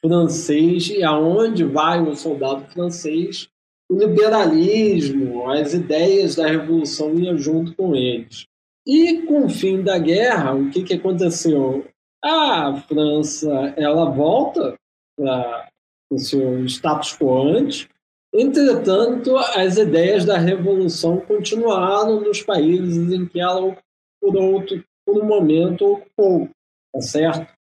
francês e aonde vai o soldado francês, o liberalismo, as ideias da revolução iam junto com eles. E com o fim da guerra, o que, que aconteceu? A França ela volta para o seu status quo antes, entretanto, as ideias da revolução continuaram nos países em que ela, por, outro, por um momento, ocupou, tá certo?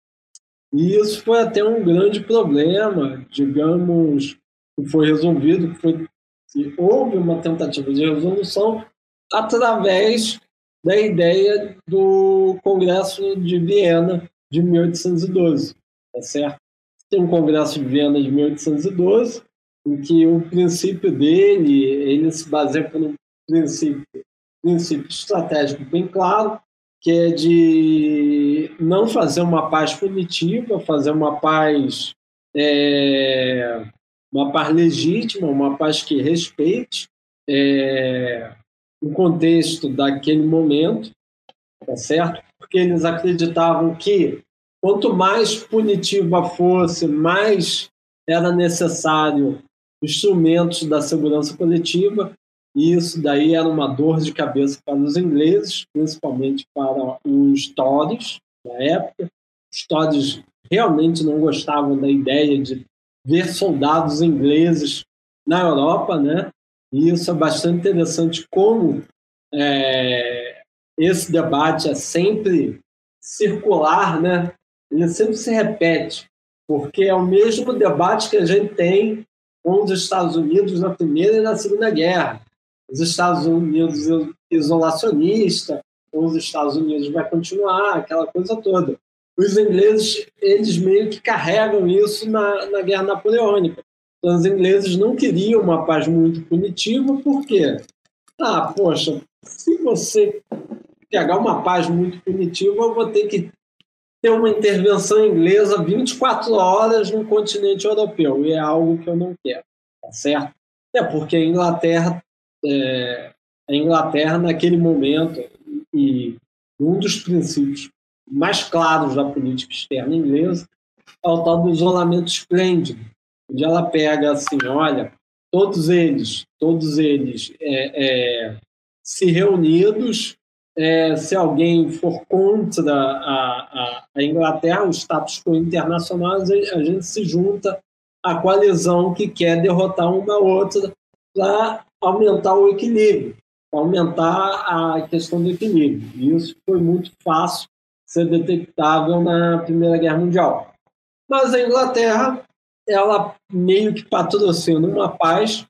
E isso foi até um grande problema, digamos, que foi resolvido, que foi que houve uma tentativa de resolução através da ideia do Congresso de Viena de 1812, tá certo? Tem um Congresso de Viena de 1812 em que o princípio dele ele se baseia por um princípio, princípio estratégico bem claro, que é de não fazer uma paz punitiva, fazer uma paz é, uma paz legítima, uma paz que respeite é, o contexto daquele momento, tá certo? Porque eles acreditavam que quanto mais punitiva fosse, mais era necessário instrumentos da segurança coletiva, e isso daí era uma dor de cabeça para os ingleses, principalmente para os Tories na época. Os Tories realmente não gostavam da ideia de ver soldados ingleses na Europa, né? E isso é bastante interessante como é, esse debate é sempre circular, né? Ele sempre se repete, porque é o mesmo debate que a gente tem com os Estados Unidos na Primeira e na Segunda Guerra. Os Estados Unidos isolacionista, os Estados Unidos vai continuar, aquela coisa toda os ingleses eles meio que carregam isso na, na guerra napoleônica. Então, os ingleses não queriam uma paz muito punitiva, por quê? Ah, poxa, se você pegar uma paz muito punitiva, eu vou ter que ter uma intervenção inglesa 24 horas no continente europeu, e é algo que eu não quero, tá certo? É porque a Inglaterra, é, a Inglaterra naquele momento, e um dos princípios mais claros da política externa inglesa é o tal do isolamento esplêndido, onde ela pega assim, olha, todos eles, todos eles é, é, se reunidos, é, se alguém for contra a, a, a, Inglaterra, o status quo internacional, a gente se junta à coalizão que quer derrotar uma outra para aumentar o equilíbrio, aumentar a questão do equilíbrio. E isso foi muito fácil ser detectável na Primeira Guerra Mundial. Mas a Inglaterra, ela meio que patrocina uma paz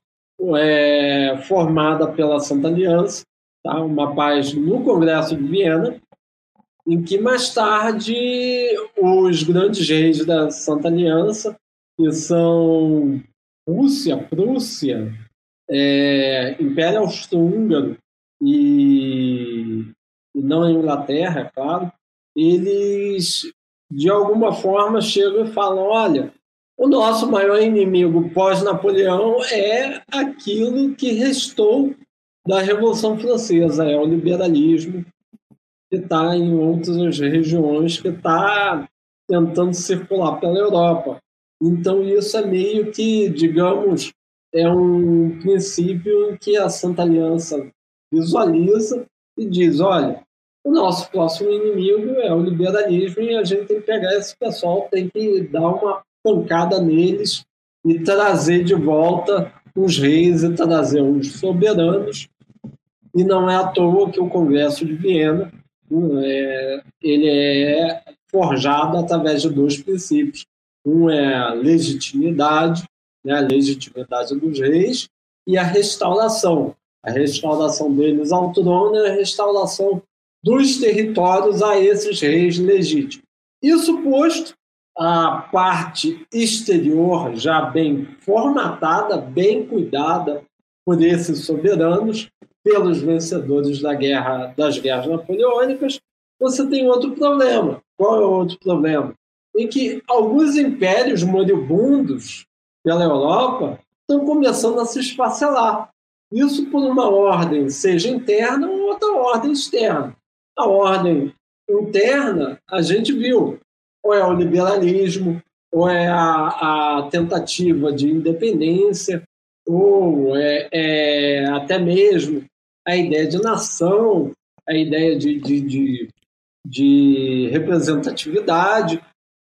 é, formada pela Santa Aliança, tá? uma paz no Congresso de Viena, em que mais tarde os grandes reis da Santa Aliança, que são Rússia, Prússia, é, Império Austro-Húngaro e, e não a Inglaterra, é claro, eles de alguma forma chegam e falam: olha, o nosso maior inimigo pós-Napoleão é aquilo que restou da Revolução Francesa, é o liberalismo, que está em outras regiões, que está tentando circular pela Europa. Então, isso é meio que, digamos, é um princípio que a Santa Aliança visualiza e diz: olha, o nosso próximo inimigo é o liberalismo e a gente tem que pegar esse pessoal, tem que dar uma pancada neles e trazer de volta os reis e trazer os soberanos. E não é à toa que o Congresso de Viena é, ele é forjado através de dois princípios. Um é a legitimidade, né, a legitimidade dos reis, e a restauração. A restauração deles ao trono e a restauração dos territórios a esses reis legítimos. Isso posto, a parte exterior já bem formatada, bem cuidada por esses soberanos, pelos vencedores da guerra, das guerras napoleônicas, você tem outro problema. Qual é o outro problema? Em que alguns impérios moribundos pela Europa estão começando a se esfacelar. Isso por uma ordem, seja interna ou outra ordem externa. A ordem interna, a gente viu, ou é o liberalismo, ou é a, a tentativa de independência, ou é, é, até mesmo a ideia de nação, a ideia de, de, de, de representatividade.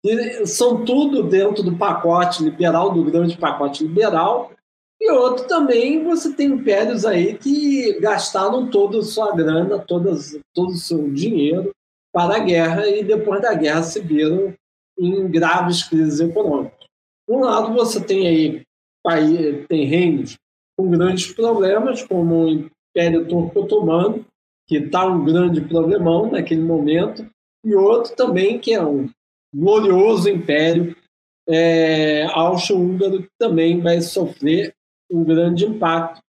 E são tudo dentro do pacote liberal, do grande pacote liberal. E outro também, você tem impérios aí que gastaram toda a sua grana, todas, todo o seu dinheiro para a guerra e depois da guerra se viram em graves crises econômicas. Um lado, você tem aí tem reinos com grandes problemas, como o Império Turco Otomano, que está um grande problemão naquele momento, e outro também que é um glorioso império é, austro-húngaro, que também vai sofrer um grande impacto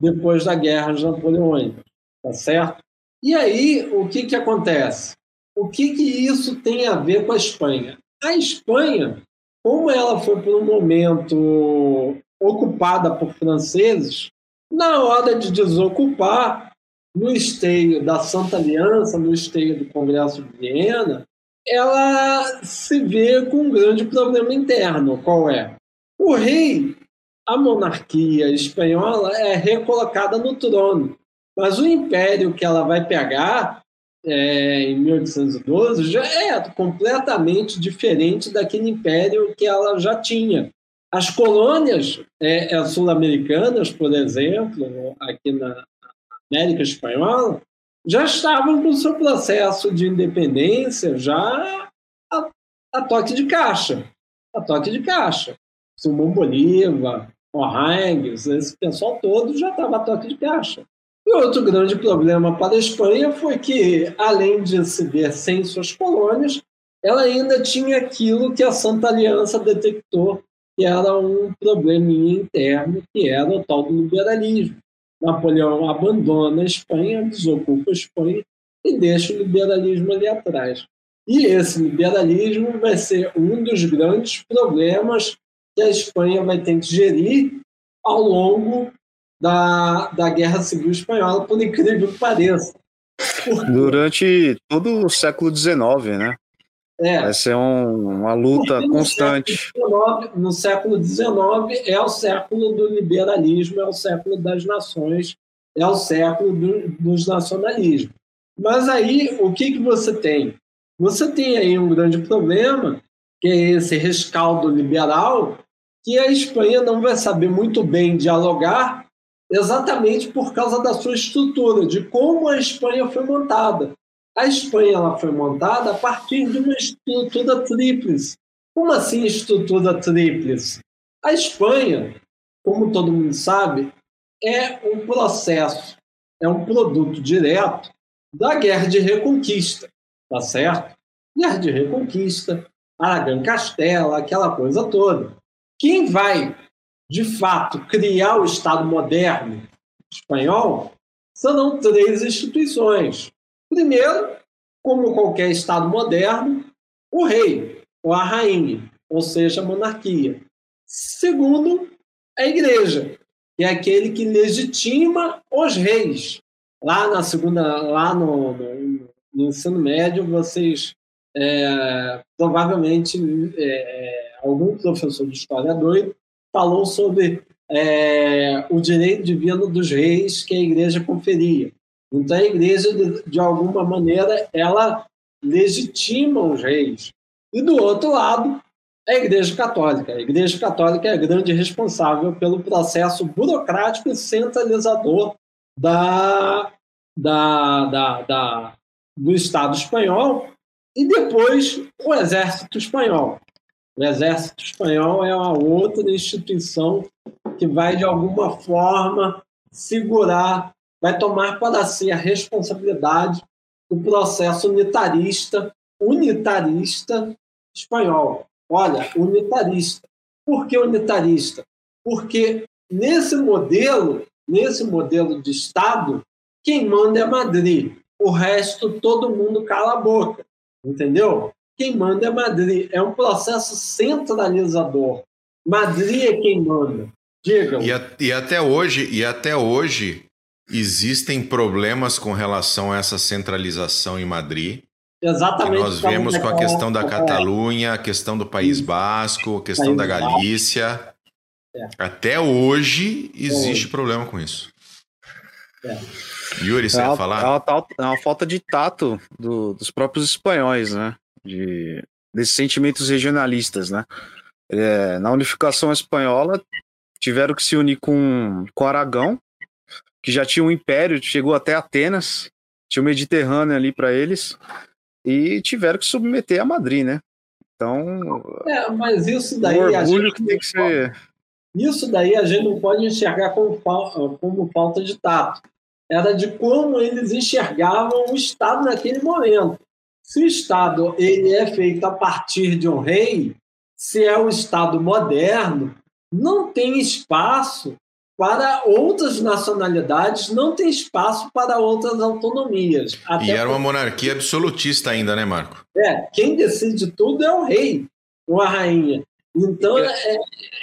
depois da guerra napoleônica, tá certo? E aí, o que, que acontece? O que, que isso tem a ver com a Espanha? A Espanha, como ela foi por um momento ocupada por franceses, na hora de desocupar, no esteio da Santa Aliança, no esteio do Congresso de Viena, ela se vê com um grande problema interno. Qual é? O rei, a monarquia espanhola é recolocada no trono, mas o império que ela vai pegar é, em 1812 já é completamente diferente daquele império que ela já tinha. As colônias é, é, sul-americanas, por exemplo, aqui na América Espanhola, já estavam com seu processo de independência já a, a toque de caixa. A toque de caixa. Simão Bolívar, O'Higgins, esse pessoal todo já estava a toque de caixa. E outro grande problema para a Espanha foi que, além de se ver sem suas colônias, ela ainda tinha aquilo que a Santa Aliança detectou que era um probleminha interno, que era o tal do liberalismo. Napoleão abandona a Espanha, desocupa a Espanha e deixa o liberalismo ali atrás. E esse liberalismo vai ser um dos grandes problemas que a Espanha vai ter que gerir ao longo da, da Guerra Civil Espanhola, por incrível que pareça. Durante todo o século XIX, né? É. Vai ser um, uma luta constante. No século XIX é o século do liberalismo, é o século das nações, é o século do, dos nacionalismos. Mas aí, o que, que você tem? Você tem aí um grande problema, que é esse rescaldo liberal, que a Espanha não vai saber muito bem dialogar, exatamente por causa da sua estrutura, de como a Espanha foi montada. A Espanha ela foi montada a partir de uma estrutura tríplice. Como assim estrutura tríplice? A Espanha, como todo mundo sabe, é um processo, é um produto direto da Guerra de Reconquista, tá certo? Guerra de Reconquista, Aragão Castela, aquela coisa toda. Quem vai, de fato, criar o Estado moderno espanhol serão três instituições. Primeiro, como qualquer Estado moderno, o rei ou a rainha, ou seja, a monarquia. Segundo, a igreja, que é aquele que legitima os reis. Lá na segunda, lá no, no, no ensino médio, vocês é, provavelmente é, algum professor de história doido falou sobre é, o direito divino dos reis que a igreja conferia. Então, a igreja, de, alguma maneira, ela legitima os reis. E, do outro lado, a Igreja Católica. A Igreja Católica é a grande responsável pelo processo burocrático e centralizador da, da, da, da, do Estado espanhol e depois o Exército Espanhol. O Exército Espanhol é uma outra instituição que vai, de alguma forma, segurar, vai tomar para si a responsabilidade do processo unitarista, unitarista espanhol. Olha, unitarista. Por que unitarista? Porque nesse modelo, nesse modelo de Estado, quem manda é Madrid. O resto, todo mundo cala a boca. Entendeu? Quem manda é Madrid. É um processo centralizador. Madrid é quem manda. Digam. E, a, e até hoje, e até hoje existem problemas com relação a essa centralização em Madrid. Exatamente. Que nós vemos com a questão da Catalunha, a questão do País Basco, a questão País da Galícia. É. Até hoje existe é. problema com isso. É. Yuri, você é ia falar? É uma, é uma falta de tato do, dos próprios espanhóis, né? De, desses sentimentos regionalistas, né? É, na unificação espanhola, tiveram que se unir com, com Aragão, que já tinha um império, chegou até Atenas, tinha o Mediterrâneo ali para eles, e tiveram que submeter a Madrid, né? Então. É, mas isso daí. O orgulho que tem que ser. Isso daí a gente não pode enxergar como, como falta de tato. Era de como eles enxergavam o Estado naquele momento. Se o Estado ele é feito a partir de um rei, se é um Estado moderno, não tem espaço para outras nacionalidades, não tem espaço para outras autonomias. e era uma monarquia absolutista ainda, né, Marco? É, quem decide tudo é o rei ou a rainha. Então, é, é,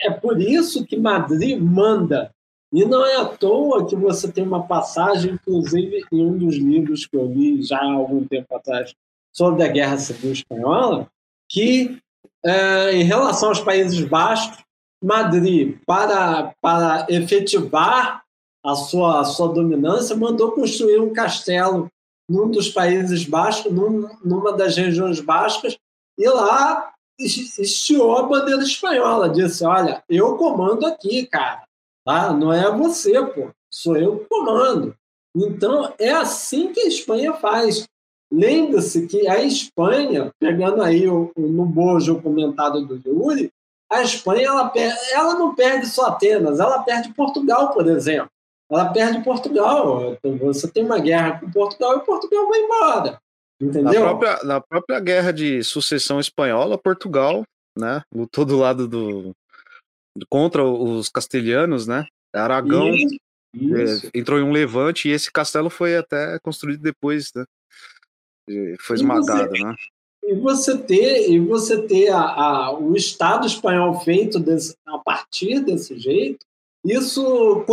é por isso que Madrid manda. E não é à toa que você tem uma passagem, inclusive em um dos livros que eu li já há algum tempo atrás, sobre a Guerra Civil Espanhola, que, é, em relação aos Países Baixos, Madrid, para, para efetivar a sua, a sua dominância, mandou construir um castelo num dos Países Baixos, num, numa das regiões bascas, e lá estiou a bandeira espanhola. Disse: Olha, eu comando aqui, cara. Tá? Não é você, pô. Sou eu que comando. Então, é assim que a Espanha faz. Lembre-se que a Espanha, pegando aí o, no bojo o comentário do Yuri, a Espanha ela, ela não perde só Atenas, ela perde Portugal, por exemplo. Ela perde Portugal. Então, você tem uma guerra com Portugal e Portugal vai embora. Entendeu? Na própria, na própria guerra de sucessão espanhola, Portugal né, lutou do lado do contra os castelhanos, né? Aragão isso, isso. É, entrou em um levante e esse castelo foi até construído depois, né? Foi esmagado, né? E você ter, e você ter a, a, o Estado espanhol feito desse, a partir desse jeito, isso,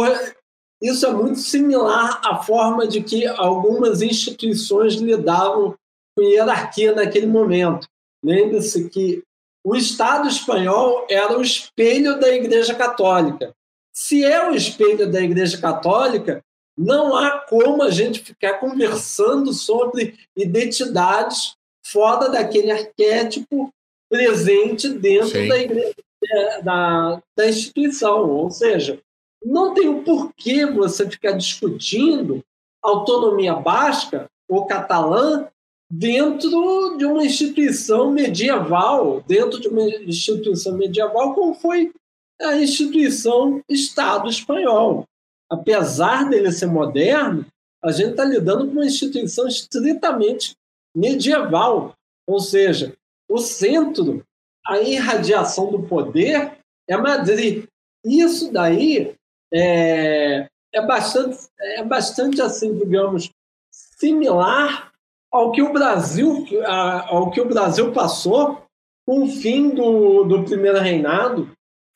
isso é muito similar à forma de que algumas instituições lidavam com hierarquia naquele momento. Lembre-se que o Estado espanhol era o espelho da Igreja Católica. Se é o espelho da Igreja Católica, não há como a gente ficar conversando sobre identidades fora daquele arquétipo presente dentro da igreja, da, da instituição. Ou seja, não tem o porquê você ficar discutindo autonomia basca ou catalã dentro de uma instituição medieval, dentro de uma instituição medieval como foi a instituição Estado espanhol. Apesar dele ser moderno, a gente está lidando com uma instituição estritamente medieval, ou seja, o centro, a irradiação do poder é Madrid. Isso daí é, é bastante, é bastante assim, digamos, similar ao que o Brasil, ao que o Brasil passou com o fim do, do primeiro reinado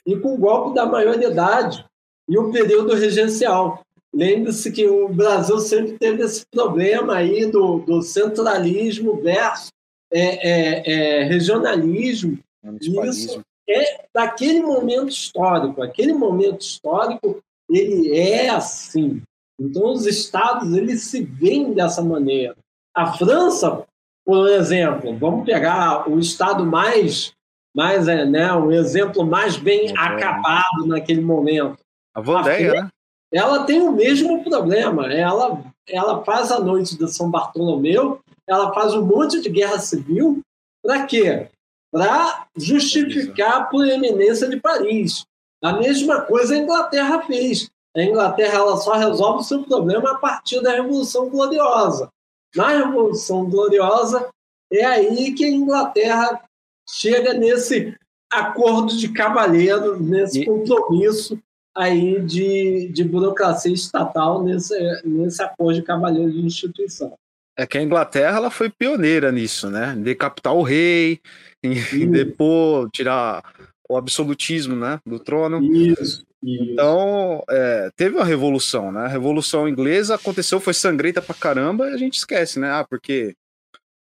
e com o golpe da maioridade e o período regencial. Lembre-se que o Brasil sempre teve esse problema aí do, do centralismo versus é, é, é, regionalismo. Isso é daquele momento histórico. Aquele momento histórico ele é assim. Então os estados eles se veem dessa maneira. A França, por exemplo, vamos pegar o estado mais mais é, né, um exemplo mais bem acabado naquele momento. A Vandeia, né? Ela tem o mesmo problema. Ela, ela faz a noite de São Bartolomeu, ela faz um monte de guerra civil. Para quê? Para justificar a proeminência de Paris. A mesma coisa a Inglaterra fez. A Inglaterra ela só resolve o seu problema a partir da Revolução Gloriosa. Na Revolução Gloriosa, é aí que a Inglaterra chega nesse acordo de cavalheiro, nesse e... compromisso aí de, de burocracia estatal, nesse, nesse acordo de cavalheiro de instituição. É que a Inglaterra ela foi pioneira nisso, né? Em decapitar o rei, em, em depor, tirar o absolutismo né, do trono. Isso. Então, é, teve uma revolução, né? A revolução inglesa aconteceu, foi sangrenta pra caramba, e a gente esquece, né? Ah, porque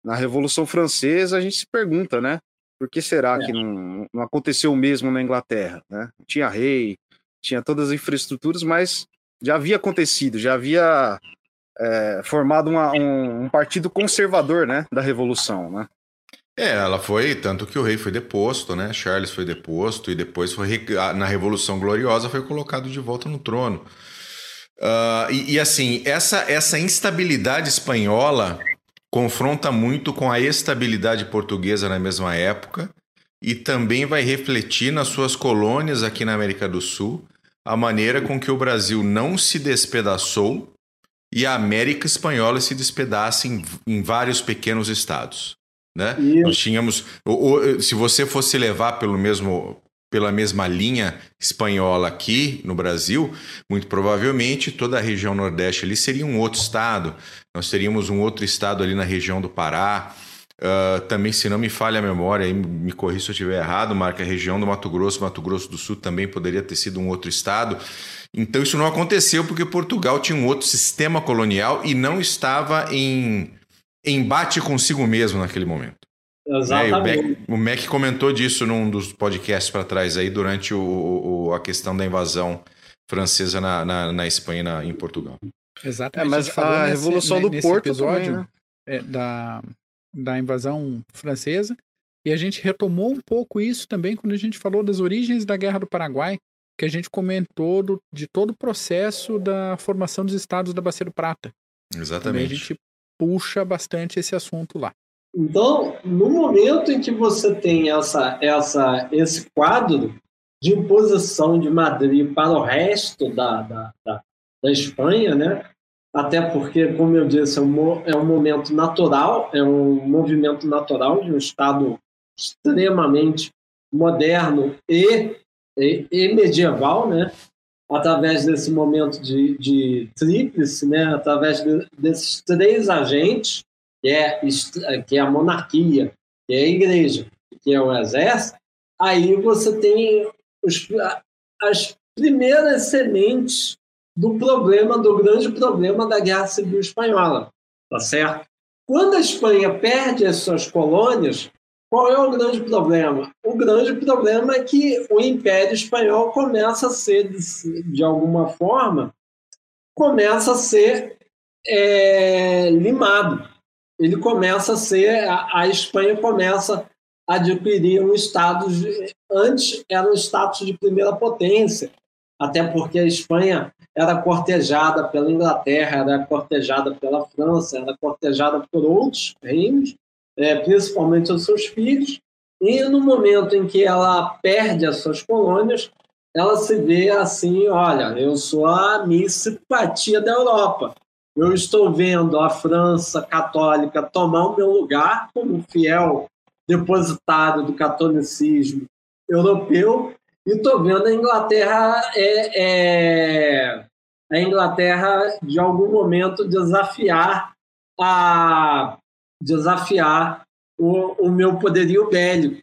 na Revolução Francesa a gente se pergunta, né? Por que será é. que não, não aconteceu o mesmo na Inglaterra, né? Tinha rei, tinha todas as infraestruturas, mas já havia acontecido, já havia é, formado uma, um, um, partido conservador, né? Da Revolução, né? É, ela foi, tanto que o rei foi deposto, né? Charles foi deposto e depois foi na Revolução Gloriosa foi colocado de volta no trono. Uh, e, e, assim, essa, essa instabilidade espanhola confronta muito com a estabilidade portuguesa na mesma época e também vai refletir nas suas colônias aqui na América do Sul a maneira com que o Brasil não se despedaçou e a América Espanhola se despedaça em, em vários pequenos estados. Né? Nós tínhamos, se você fosse levar pelo mesmo, pela mesma linha espanhola aqui no Brasil, muito provavelmente toda a região Nordeste ali seria um outro estado. Nós teríamos um outro estado ali na região do Pará. Uh, também, se não me falha a memória, aí me corri se eu estiver errado, marca a região do Mato Grosso, Mato Grosso do Sul também poderia ter sido um outro estado. Então isso não aconteceu porque Portugal tinha um outro sistema colonial e não estava em embate consigo mesmo naquele momento. Exatamente. É, o, Mac, o, Mac, comentou disso num dos podcasts para trás aí durante o, o, a questão da invasão francesa na, na, na Espanha e na, em Portugal. Exatamente. É, mas a, a nesse, Revolução do Porto episódio também, né? é, da, da invasão francesa e a gente retomou um pouco isso também quando a gente falou das origens da Guerra do Paraguai, que a gente comentou do, de todo o processo da formação dos estados da Bacia do Prata. Exatamente. Também a gente puxa bastante esse assunto lá. Então, no momento em que você tem essa, essa, esse quadro de imposição de Madrid para o resto da, da, da, da Espanha, né? Até porque, como eu disse, é um, é um momento natural, é um movimento natural de um Estado extremamente moderno e, e, e medieval, né? através desse momento de, de tríplice, né, através de, desses três agentes, que é, que é a monarquia, que é a igreja, que é o exército, aí você tem os, as primeiras sementes do problema, do grande problema da Guerra Civil Espanhola, tá certo? Quando a Espanha perde as suas colônias, qual é o grande problema? O grande problema é que o Império Espanhol começa a ser, de, de alguma forma, começa a ser é, limado. Ele começa a ser, a, a Espanha começa a adquirir um status, antes era um status de primeira potência, até porque a Espanha era cortejada pela Inglaterra, era cortejada pela França, era cortejada por outros reinos, é, principalmente os seus filhos, e no momento em que ela perde as suas colônias, ela se vê assim: olha, eu sou a Miss Simpatia da Europa. Eu estou vendo a França católica tomar o meu lugar como fiel depositário do catolicismo europeu e estou vendo a Inglaterra é, é, a Inglaterra de algum momento desafiar a desafiar o, o meu poderio bélico,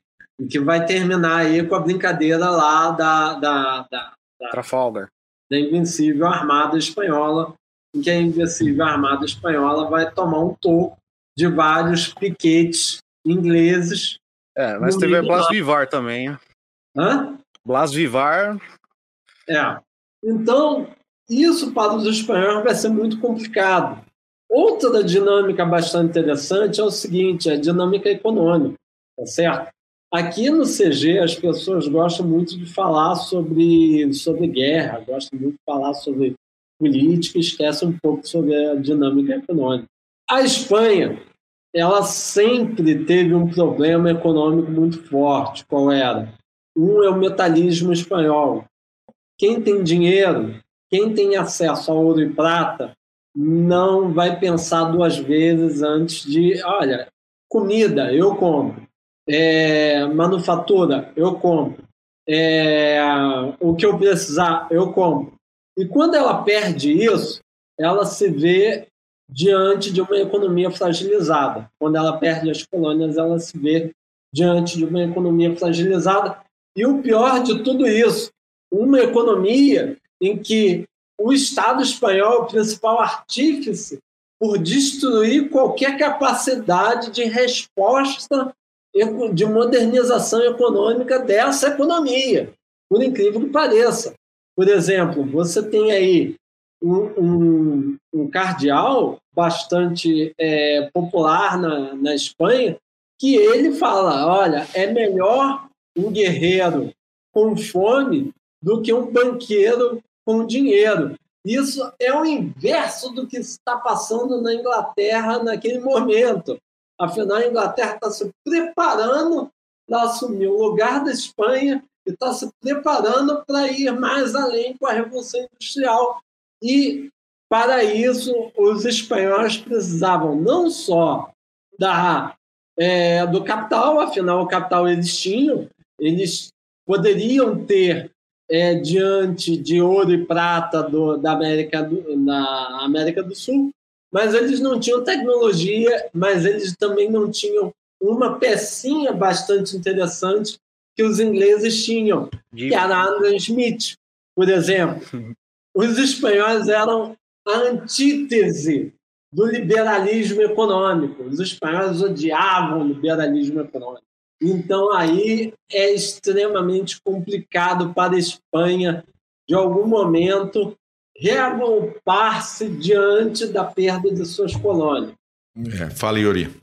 que vai terminar aí com a brincadeira lá da, da, da, da, Trafalgar. da Invencível Armada Espanhola, em que a Invencível Armada Espanhola vai tomar um toco de vários piquetes ingleses. É, mas teve Blas Vivar também. Hã? Blas Vivar. É. Então, isso para os espanhóis vai ser muito complicado. Outra dinâmica bastante interessante é o seguinte, a dinâmica econômica, tá certo? Aqui no CG, as pessoas gostam muito de falar sobre, sobre guerra, gostam muito de falar sobre política, esquecem um pouco sobre a dinâmica econômica. A Espanha, ela sempre teve um problema econômico muito forte. Qual era? Um é o metalismo espanhol. Quem tem dinheiro, quem tem acesso a ouro e prata, não vai pensar duas vezes antes de, olha, comida, eu compro. É, manufatura, eu compro. É, o que eu precisar, eu compro. E quando ela perde isso, ela se vê diante de uma economia fragilizada. Quando ela perde as colônias, ela se vê diante de uma economia fragilizada. E o pior de tudo isso, uma economia em que o Estado espanhol é o principal artífice por destruir qualquer capacidade de resposta de modernização econômica dessa economia, por incrível que pareça. Por exemplo, você tem aí um, um, um cardeal bastante é, popular na, na Espanha, que ele fala: olha, é melhor um guerreiro com fome do que um banqueiro com dinheiro. Isso é o inverso do que está passando na Inglaterra naquele momento. Afinal, a Inglaterra está se preparando para assumir o lugar da Espanha e está se preparando para ir mais além com a Revolução Industrial. E, para isso, os espanhóis precisavam não só da, é, do capital, afinal, o capital eles tinham, eles poderiam ter é, diante de ouro e prata do, da América do, na América do Sul, mas eles não tinham tecnologia, mas eles também não tinham uma pecinha bastante interessante que os ingleses tinham, de... que era Adam Smith, por exemplo. Os espanhóis eram a antítese do liberalismo econômico. Os espanhóis odiavam o liberalismo econômico. Então, aí é extremamente complicado para a Espanha, de algum momento, reagrupar-se diante da perda de suas colônias. É, fala, Yuri.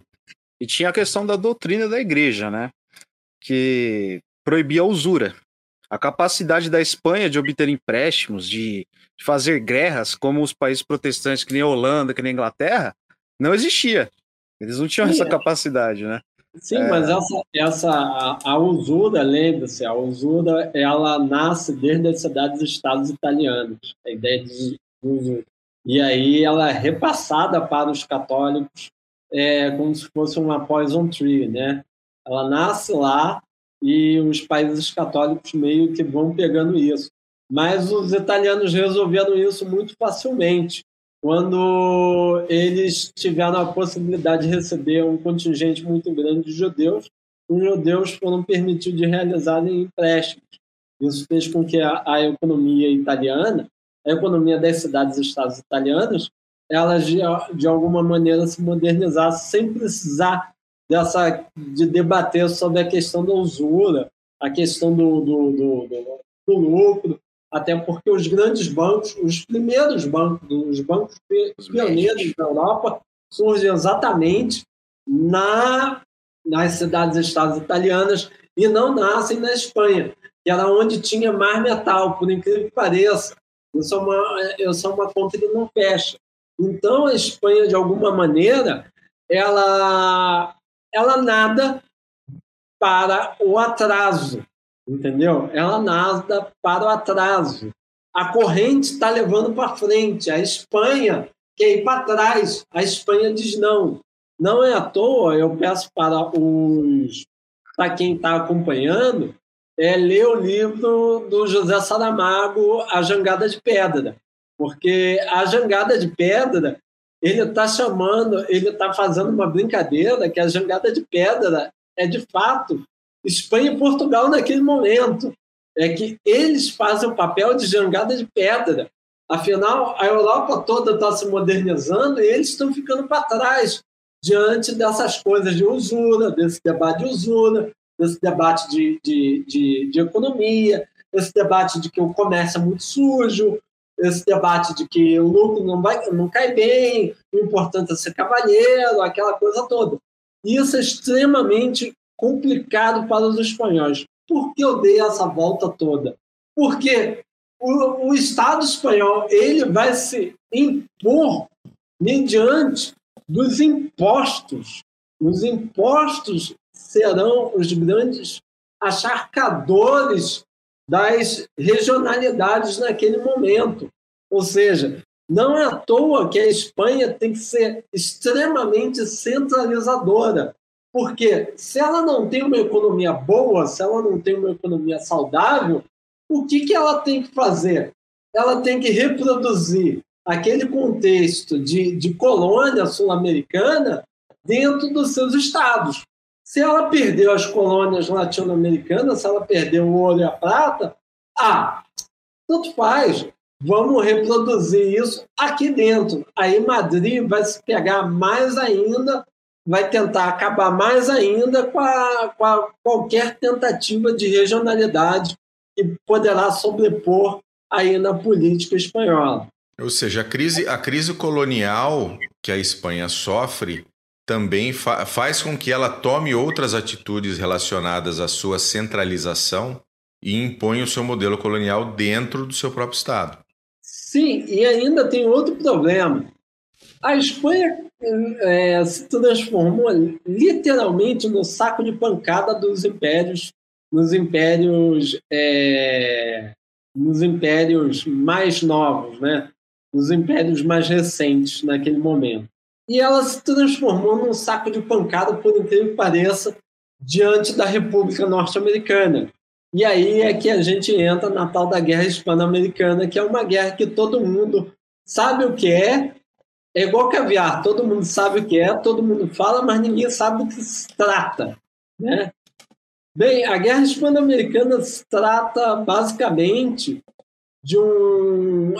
E tinha a questão da doutrina da igreja, né? Que proibia a usura. A capacidade da Espanha de obter empréstimos, de, fazer guerras, como os países protestantes, que nem a Holanda, que nem a Inglaterra, não existia. Eles não tinham Sim, essa capacidade, né? Sim, é... mas essa, essa a, a usura, lembre-se, a usura ela nasce desde as cidades-estados italianos, a ideia de usura. E aí ela é repassada para os católicos é, como se fosse uma poison tree, né? Ela nasce lá e os países católicos meio que vão pegando isso. Mas os italianos resolveram isso muito facilmente quando eles tiveram a possibilidade de receber um contingente muito grande de judeus, os judeus foram permitidos de realizarem empréstimos. Isso fez com que a, a economia italiana, a economia das cidades-estados italianas, elas de, de alguma maneira se modernizasse sem precisar dessa de debater sobre a questão da usura, a questão do, do, do, do, do lucro, até porque os grandes bancos, os primeiros bancos, os bancos pioneiros da Europa, surgem exatamente na, nas cidades-estados italianas e não nascem na Espanha, que era onde tinha mais metal, por incrível que pareça. Isso é uma, isso é uma conta que não fecha. Então, a Espanha, de alguma maneira, ela, ela nada para o atraso entendeu? Ela nada para o atraso. A corrente está levando para frente. A Espanha quer ir para trás. A Espanha diz não. Não é à toa, eu peço para os para quem está acompanhando é ler o livro do José Saramago, A Jangada de Pedra, porque a Jangada de Pedra ele está chamando, ele está fazendo uma brincadeira que a Jangada de Pedra é de fato Espanha e Portugal naquele momento. É que eles fazem o papel de jangada de pedra. Afinal, a Europa toda está se modernizando e eles estão ficando para trás diante dessas coisas de usura, desse debate de usura, desse debate de, de, de, de economia, esse debate de que o comércio é muito sujo, esse debate de que o lucro não, vai, não cai bem, o importante é ser cavalheiro, aquela coisa toda. Isso é extremamente complicado para os espanhóis. Por que eu dei essa volta toda? Porque o, o Estado espanhol ele vai se impor mediante dos impostos. Os impostos serão os grandes acharcadores das regionalidades naquele momento. Ou seja, não é à toa que a Espanha tem que ser extremamente centralizadora, porque se ela não tem uma economia boa, se ela não tem uma economia saudável, o que, que ela tem que fazer? Ela tem que reproduzir aquele contexto de, de colônia sul-americana dentro dos seus estados. Se ela perdeu as colônias latino-americanas, se ela perdeu o ouro e a prata, ah, tanto faz, vamos reproduzir isso aqui dentro. Aí Madrid vai se pegar mais ainda, vai tentar acabar mais ainda com, a, com a qualquer tentativa de regionalidade que poderá sobrepor aí na política espanhola. Ou seja, a crise, a crise colonial que a Espanha sofre também fa faz com que ela tome outras atitudes relacionadas à sua centralização e impõe o seu modelo colonial dentro do seu próprio Estado. Sim, e ainda tem outro problema. A Espanha é, se transformou literalmente no saco de pancada dos impérios, nos impérios, é, nos impérios mais novos, né? Nos impérios mais recentes naquele momento. E ela se transformou num saco de pancada, por incrível que pareça, diante da República Norte-Americana. E aí é que a gente entra na tal da Guerra Hispano-Americana, que é uma guerra que todo mundo sabe o que é, é igual caviar, todo mundo sabe o que é, todo mundo fala, mas ninguém sabe do que se trata. Né? Bem, a Guerra Hispano-Americana se trata basicamente de um,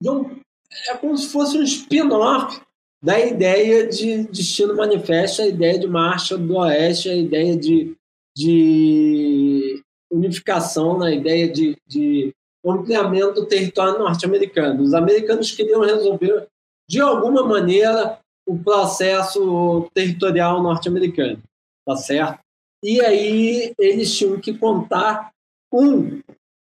de um. É como se fosse um spin-off da ideia de Destino Manifesto, a ideia de Marcha do Oeste, a ideia de, de unificação, na ideia de, de ampliamento do território norte-americano. Os americanos queriam resolver, de alguma maneira, o processo territorial norte-americano, tá certo? E aí eles tinham que contar um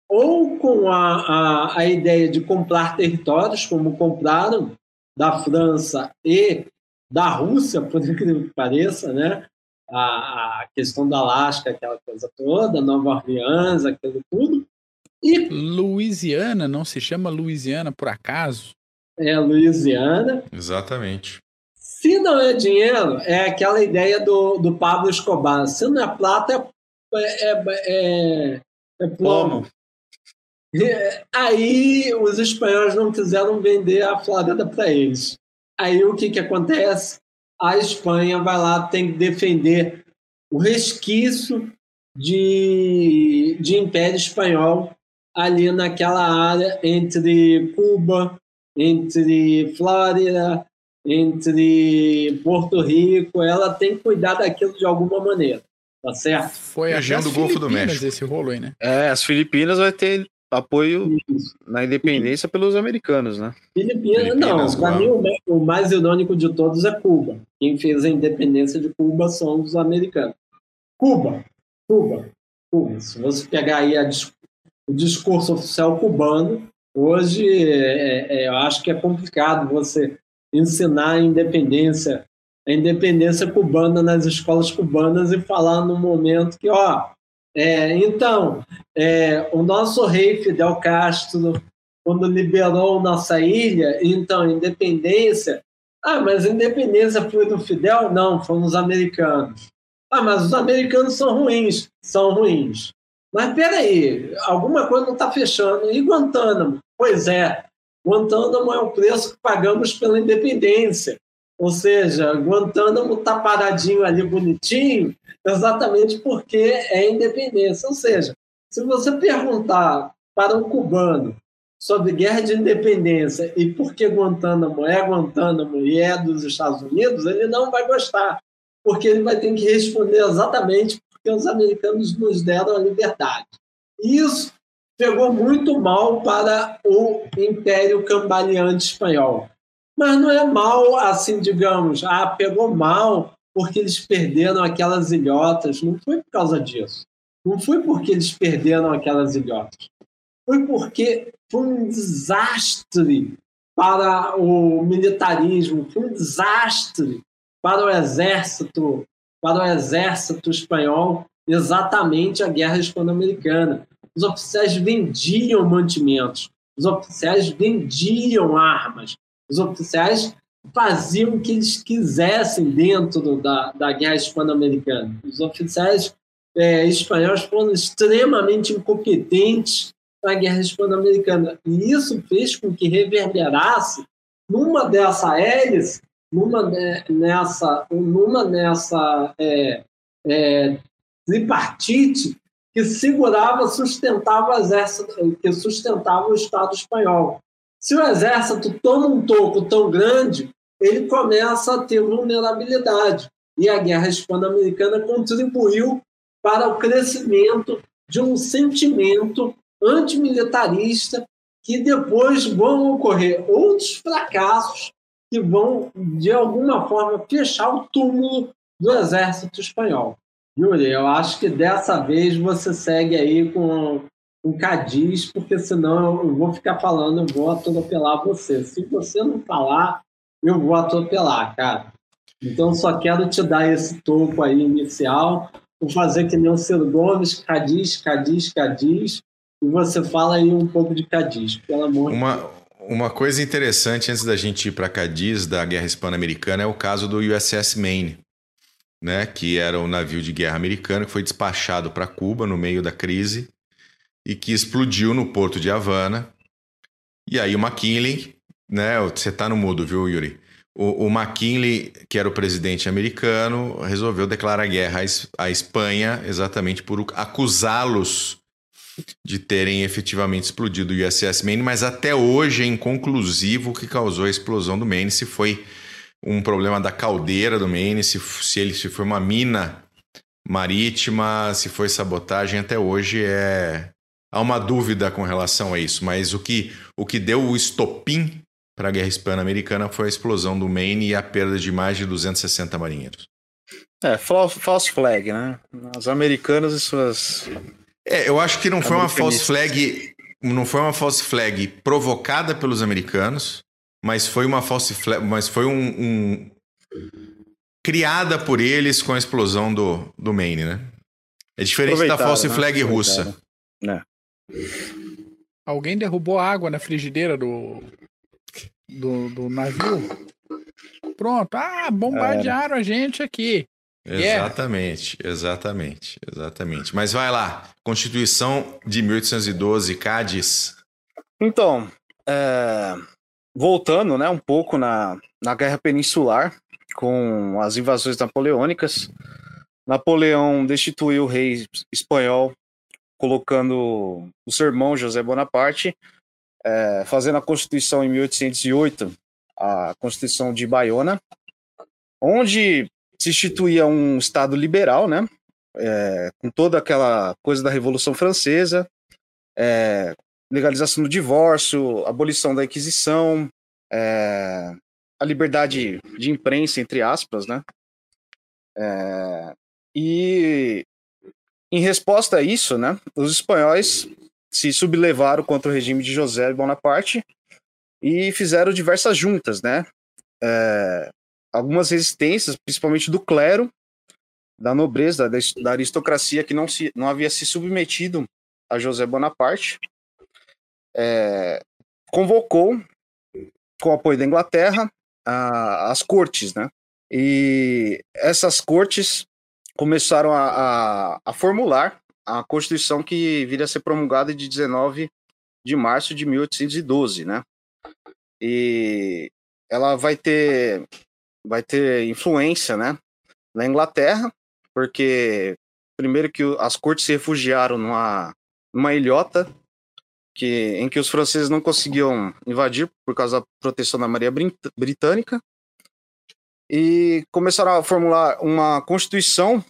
ou com a, a, a ideia de comprar territórios, como compraram da França e da Rússia, por incrível que pareça, né? A, a questão da Alasca, aquela coisa toda, Nova Orleans, aquilo tudo. E Louisiana não se chama Louisiana por acaso? É Louisiana. Exatamente. Se não é dinheiro, é aquela ideia do, do Pablo Escobar. Se não é plata, é, é, é, é plomo. Aí os espanhóis não quiseram vender a Flórida para eles. Aí o que, que acontece? A Espanha vai lá, tem que defender o resquício de, de Império Espanhol ali naquela área entre Cuba, entre Flórida, entre Porto Rico. Ela tem que cuidar daquilo de alguma maneira. Tá certo? Foi a do Golfo do México. esse rolo aí, né? É, as Filipinas vai ter apoio Isso. na independência pelos americanos, né? Filipinas, não. Para mim, o mais irônico de todos é Cuba. Quem fez a independência de Cuba são os americanos. Cuba, Cuba, Cuba. Se você pegar aí a, o discurso oficial cubano, hoje é, é, eu acho que é complicado você ensinar a independência, a independência cubana nas escolas cubanas e falar no momento que, ó, é, então, é, o nosso rei Fidel Castro, quando liberou nossa ilha, então, independência. Ah, mas independência foi do Fidel? Não, foram os americanos. Ah, mas os americanos são ruins. São ruins. Mas peraí, alguma coisa não está fechando. E Guantánamo? Pois é, Guantánamo é o preço que pagamos pela independência. Ou seja, Guantánamo está paradinho ali bonitinho, exatamente porque é independência. Ou seja, se você perguntar para um cubano sobre guerra de independência e por que Guantánamo é Guantánamo e é dos Estados Unidos, ele não vai gostar, porque ele vai ter que responder exatamente porque os americanos nos deram a liberdade. Isso pegou muito mal para o Império Cambaleante Espanhol. Mas não é mal assim, digamos, ah, pegou mal porque eles perderam aquelas ilhotas, não foi por causa disso. Não foi porque eles perderam aquelas ilhotas. Foi porque foi um desastre para o militarismo, foi um desastre para o exército, para o exército espanhol, exatamente a guerra hispano-americana. Os oficiais vendiam mantimentos, os oficiais vendiam armas, os oficiais faziam o que eles quisessem dentro da, da guerra hispano-americana. Os oficiais é, espanhóis foram extremamente incompetentes na guerra hispano-americana. E isso fez com que reverberasse numa dessa hélice, numa nessa, numa nessa é, é, tripartite que segurava, sustentava o exército, que sustentava o Estado espanhol. Se o exército toma um toco tão grande, ele começa a ter vulnerabilidade. E a guerra hispano-americana contribuiu para o crescimento de um sentimento antimilitarista que depois vão ocorrer outros fracassos que vão, de alguma forma, fechar o túmulo do exército espanhol. Yuri, eu acho que dessa vez você segue aí com um cadiz, porque senão eu vou ficar falando, eu vou atropelar você. Se você não falar, eu vou atropelar, cara. Então só quero te dar esse topo aí inicial, vou fazer que nem o Ciro Gomes, cadiz, cadiz, cadiz, e você fala aí um pouco de cadiz, pelo amor uma, de Deus. Uma coisa interessante antes da gente ir para Cadiz da Guerra Hispano-Americana é o caso do USS Maine, né, que era um navio de guerra americano que foi despachado para Cuba no meio da crise e que explodiu no porto de Havana. E aí o McKinley, né? Você está no mudo, viu, Yuri? O, o, McKinley, que era o presidente americano, resolveu declarar guerra à, Espanha exatamente por acusá-los de terem efetivamente explodido o USS Maine, mas até hoje é inconclusivo o que causou a explosão do Maine, se foi um problema da caldeira do Maine, se, se ele se foi uma mina marítima, se foi sabotagem, até hoje é há uma dúvida com relação a isso, mas o que, o que deu o estopim para a Guerra Hispano-Americana foi a explosão do Maine e a perda de mais de 260 marinheiros. É, false flag, né? Os americanos e suas. É, eu acho que não foi uma false flag, não foi uma false flag provocada pelos americanos, mas foi uma false flag, mas foi um, um criada por eles com a explosão do, do Maine, né? É diferente da false né? flag russa. É. Alguém derrubou água na frigideira do, do, do navio? Pronto. Ah, bombardearam a gente aqui. Exatamente, yeah. exatamente, exatamente. Mas vai lá, Constituição de 1812, Cádiz. Então, é, voltando né, um pouco na, na Guerra Peninsular, com as invasões napoleônicas, Napoleão destituiu o rei espanhol colocando o seu irmão José Bonaparte, é, fazendo a Constituição em 1808, a Constituição de Bayona, onde se instituía um Estado liberal, né? É, com toda aquela coisa da Revolução Francesa, é, legalização do divórcio, abolição da Inquisição, é, a liberdade de imprensa, entre aspas, né? É, e em resposta a isso, né, os espanhóis se sublevaram contra o regime de José Bonaparte e fizeram diversas juntas, né? É, algumas resistências, principalmente do clero, da nobreza, da, da, aristocracia que não, se, não havia se submetido a José Bonaparte, é, convocou, com o apoio da Inglaterra, a, as cortes, né? E essas cortes começaram a, a, a formular a Constituição que viria a ser promulgada de 19 de março de 1812, né? E ela vai ter vai ter influência, né, na Inglaterra, porque primeiro que as cortes se refugiaram numa, numa ilhota que, em que os franceses não conseguiam invadir por causa da proteção da Maria Britânica e começaram a formular uma constituição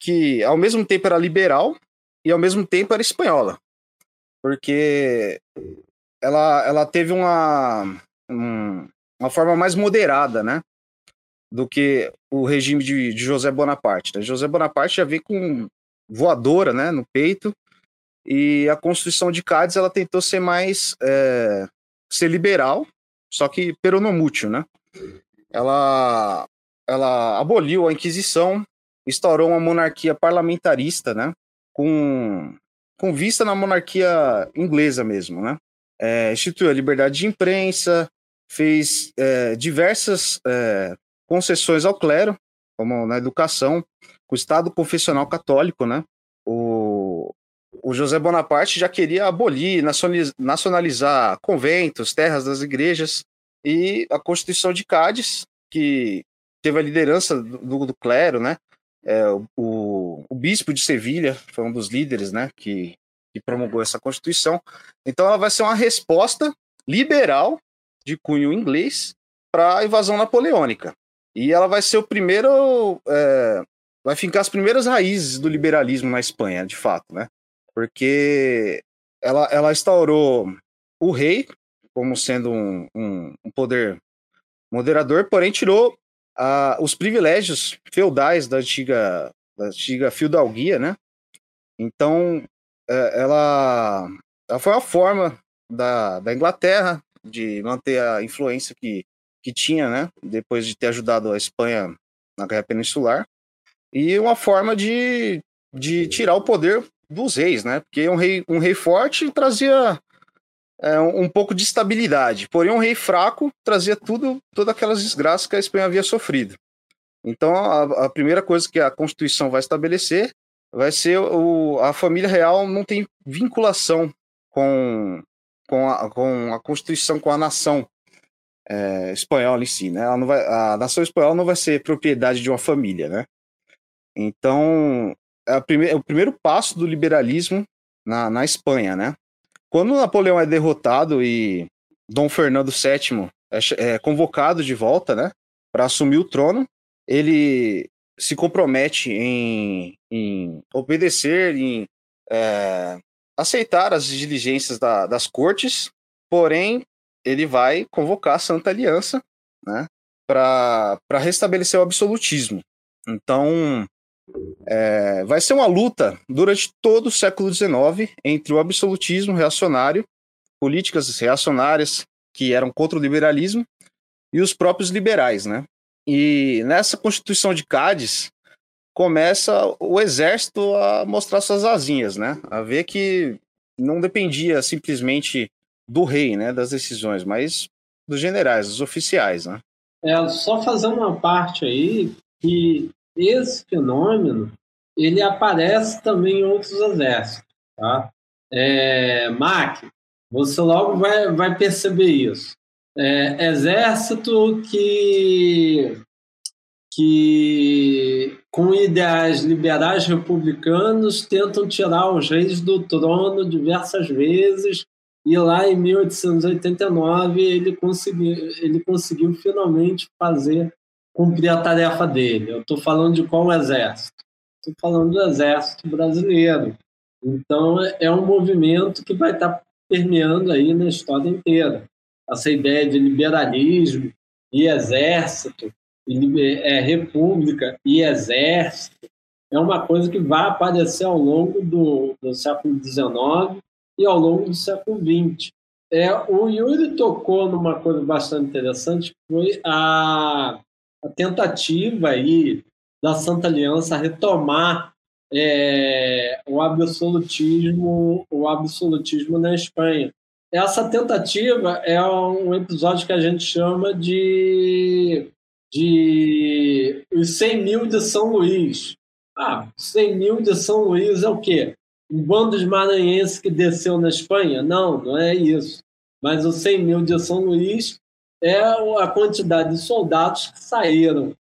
que ao mesmo tempo era liberal e ao mesmo tempo era espanhola, porque ela, ela teve uma, um, uma forma mais moderada, né? Do que o regime de, de José Bonaparte. Né? José Bonaparte já veio com voadora né, no peito, e a Constituição de Cádiz ela tentou ser mais é, ser liberal, só que peronomútil, né? Ela, ela aboliu a Inquisição, instaurou uma monarquia parlamentarista, né? Com, com vista na monarquia inglesa mesmo, né? É, instituiu a liberdade de imprensa, fez é, diversas é, concessões ao clero, como na educação, com o Estado confessional católico, né? O, o José Bonaparte já queria abolir, nacionalizar conventos, terras das igrejas, e a Constituição de Cádiz, que teve a liderança do, do clero, né? É, o, o, bispo de Sevilha foi um dos líderes, né? Que, que promulgou essa Constituição. Então, ela vai ser uma resposta liberal de cunho inglês para a invasão napoleônica. E ela vai ser o primeiro. É, vai fincar as primeiras raízes do liberalismo na Espanha, de fato, né? Porque ela, ela instaurou o rei como sendo um, um, um poder moderador, porém tirou uh, os privilégios feudais da antiga, da antiga feudalguia, né? Então, é, ela, ela foi uma forma da, da Inglaterra de manter a influência que, que tinha, né? Depois de ter ajudado a Espanha na Guerra Peninsular. E uma forma de, de tirar o poder dos reis, né? Porque um rei, um rei forte trazia é, um, pouco de estabilidade, porém um rei fraco trazia tudo, todas aquelas desgraças que a Espanha havia sofrido. Então a, a primeira coisa que a Constituição vai estabelecer vai ser o, a família real não tem vinculação com, com, a, com a Constituição, com a nação é, espanhola em si, né? Ela não vai, a nação espanhola não vai ser propriedade de uma família, né? Então, é, prime, é o primeiro passo do liberalismo na, na Espanha, né? Quando Napoleão é derrotado e Dom Fernando VII é, é convocado de volta, né, para assumir o trono, ele se compromete em, em obedecer, em é, aceitar as diligências da, das cortes, porém ele vai convocar a Santa Aliança, né, para restabelecer o absolutismo. Então, é, vai ser uma luta durante todo o século XIX entre o absolutismo reacionário, políticas reacionárias que eram contra o liberalismo, e os próprios liberais, né? E nessa Constituição de Cádiz começa o exército a mostrar suas asinhas, né? A ver que não dependia simplesmente do rei, né, das decisões, mas dos generais, dos oficiais, né? É, só fazer uma parte aí que esse fenômeno ele aparece também em outros exércitos. Tá? É, Mac, você logo vai, vai perceber isso. É, exército que, que, com ideais liberais republicanos, tentam tirar os reis do trono diversas vezes, e lá em 1889 ele conseguiu, ele conseguiu finalmente fazer cumprir a tarefa dele. Eu estou falando de qual exército? Estou falando do exército brasileiro. Então, é um movimento que vai estar tá permeando aí na história inteira. Essa ideia de liberalismo e exército, e, é, república e exército, é uma coisa que vai aparecer ao longo do, do século XIX e ao longo do século XX. É, o Yuri tocou numa coisa bastante interessante, que foi a a tentativa aí da Santa Aliança retomar é, o absolutismo, o absolutismo na Espanha. Essa tentativa é um episódio que a gente chama de, de os 100 mil de São Luís. Ah, 100 mil de São Luís é o quê? Um bando de maranhense que desceu na Espanha? Não, não é isso. Mas os 100 mil de São Luís é a quantidade de soldados que saíram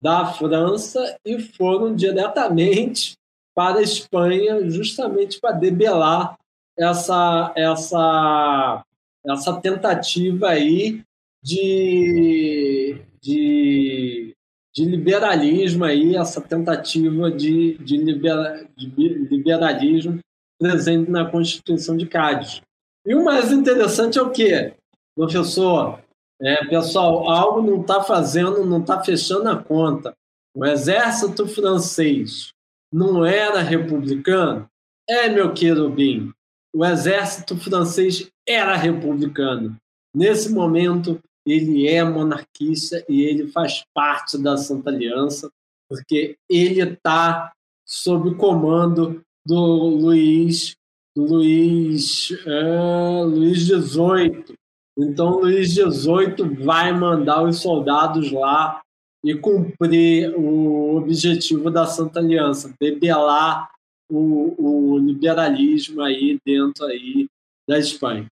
da França e foram diretamente para a Espanha, justamente para debelar essa, essa, essa tentativa aí de, de, de liberalismo aí, essa tentativa de, de, libera, de liberalismo presente na Constituição de Cádiz. E o mais interessante é o quê, professor? É, pessoal, algo não está fazendo, não está fechando a conta. O exército francês não era republicano? É, meu querubim, o exército francês era republicano. Nesse momento, ele é monarquista e ele faz parte da Santa Aliança, porque ele está sob o comando do Luiz, Luiz, é, Luiz XVIII. Então, Luiz XVIII vai mandar os soldados lá e cumprir o objetivo da Santa Aliança, debelar o, o liberalismo aí dentro aí da Espanha.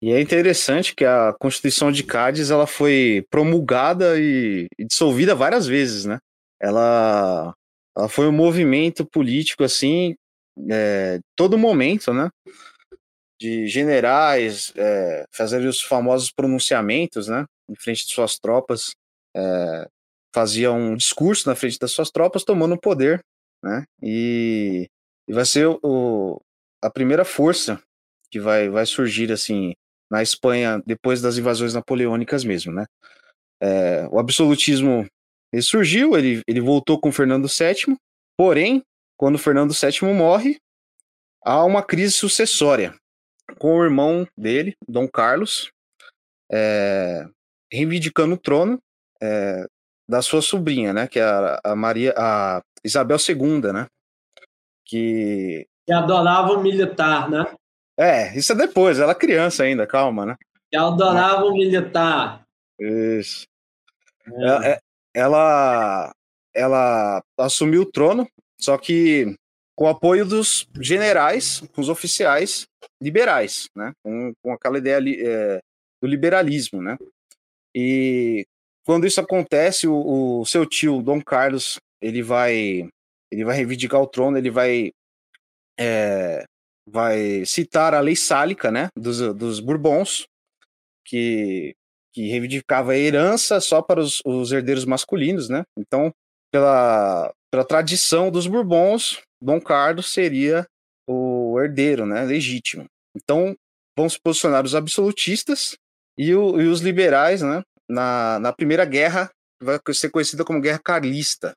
E é interessante que a Constituição de Cádiz ela foi promulgada e, e dissolvida várias vezes, né? Ela, ela foi um movimento político assim, é, todo momento, né? De generais é, fazerem os famosos pronunciamentos, né? Em frente de suas tropas, é, fazia um discurso na frente das suas tropas, tomando o poder, né? E, e vai ser o, a primeira força que vai, vai surgir assim na Espanha depois das invasões napoleônicas mesmo, né? É, o absolutismo ele surgiu, ele, ele voltou com Fernando VII, porém, quando Fernando VII morre, há uma crise sucessória com o irmão dele, Dom Carlos, é, reivindicando o trono é, da sua sobrinha, né, que é a, a Maria, a Isabel II, né, que que adorava o militar, né? É, isso é depois, ela é criança ainda, calma, né? Ela adorava o militar. Isso. É. é ela, ela assumiu o trono, só que com o apoio dos generais, com os oficiais liberais, né? Com, com aquela ideia é, do liberalismo, né? E quando isso acontece, o, o, seu tio Dom Carlos ele vai ele vai reivindicar o trono, ele vai é, vai citar a lei sálica, né, dos, dos Bourbons, que, que reivindicava a herança só para os, os herdeiros masculinos, né? Então, pela, pela tradição dos Bourbons, Dom Carlos seria o herdeiro, né, legítimo. Então, vão se posicionar os absolutistas e, o, e os liberais, né, na, na Primeira Guerra, vai ser conhecida como Guerra Carlista,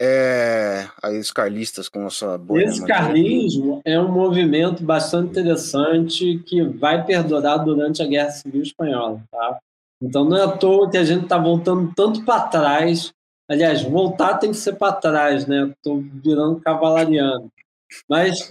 é, aí os carlistas com a sua boa. Esse carlismo é um movimento bastante interessante que vai perdurar durante a Guerra Civil Espanhola. Tá? Então não é à toa que a gente está voltando tanto para trás. Aliás, voltar tem que ser para trás, né? Estou virando cavalariano. Mas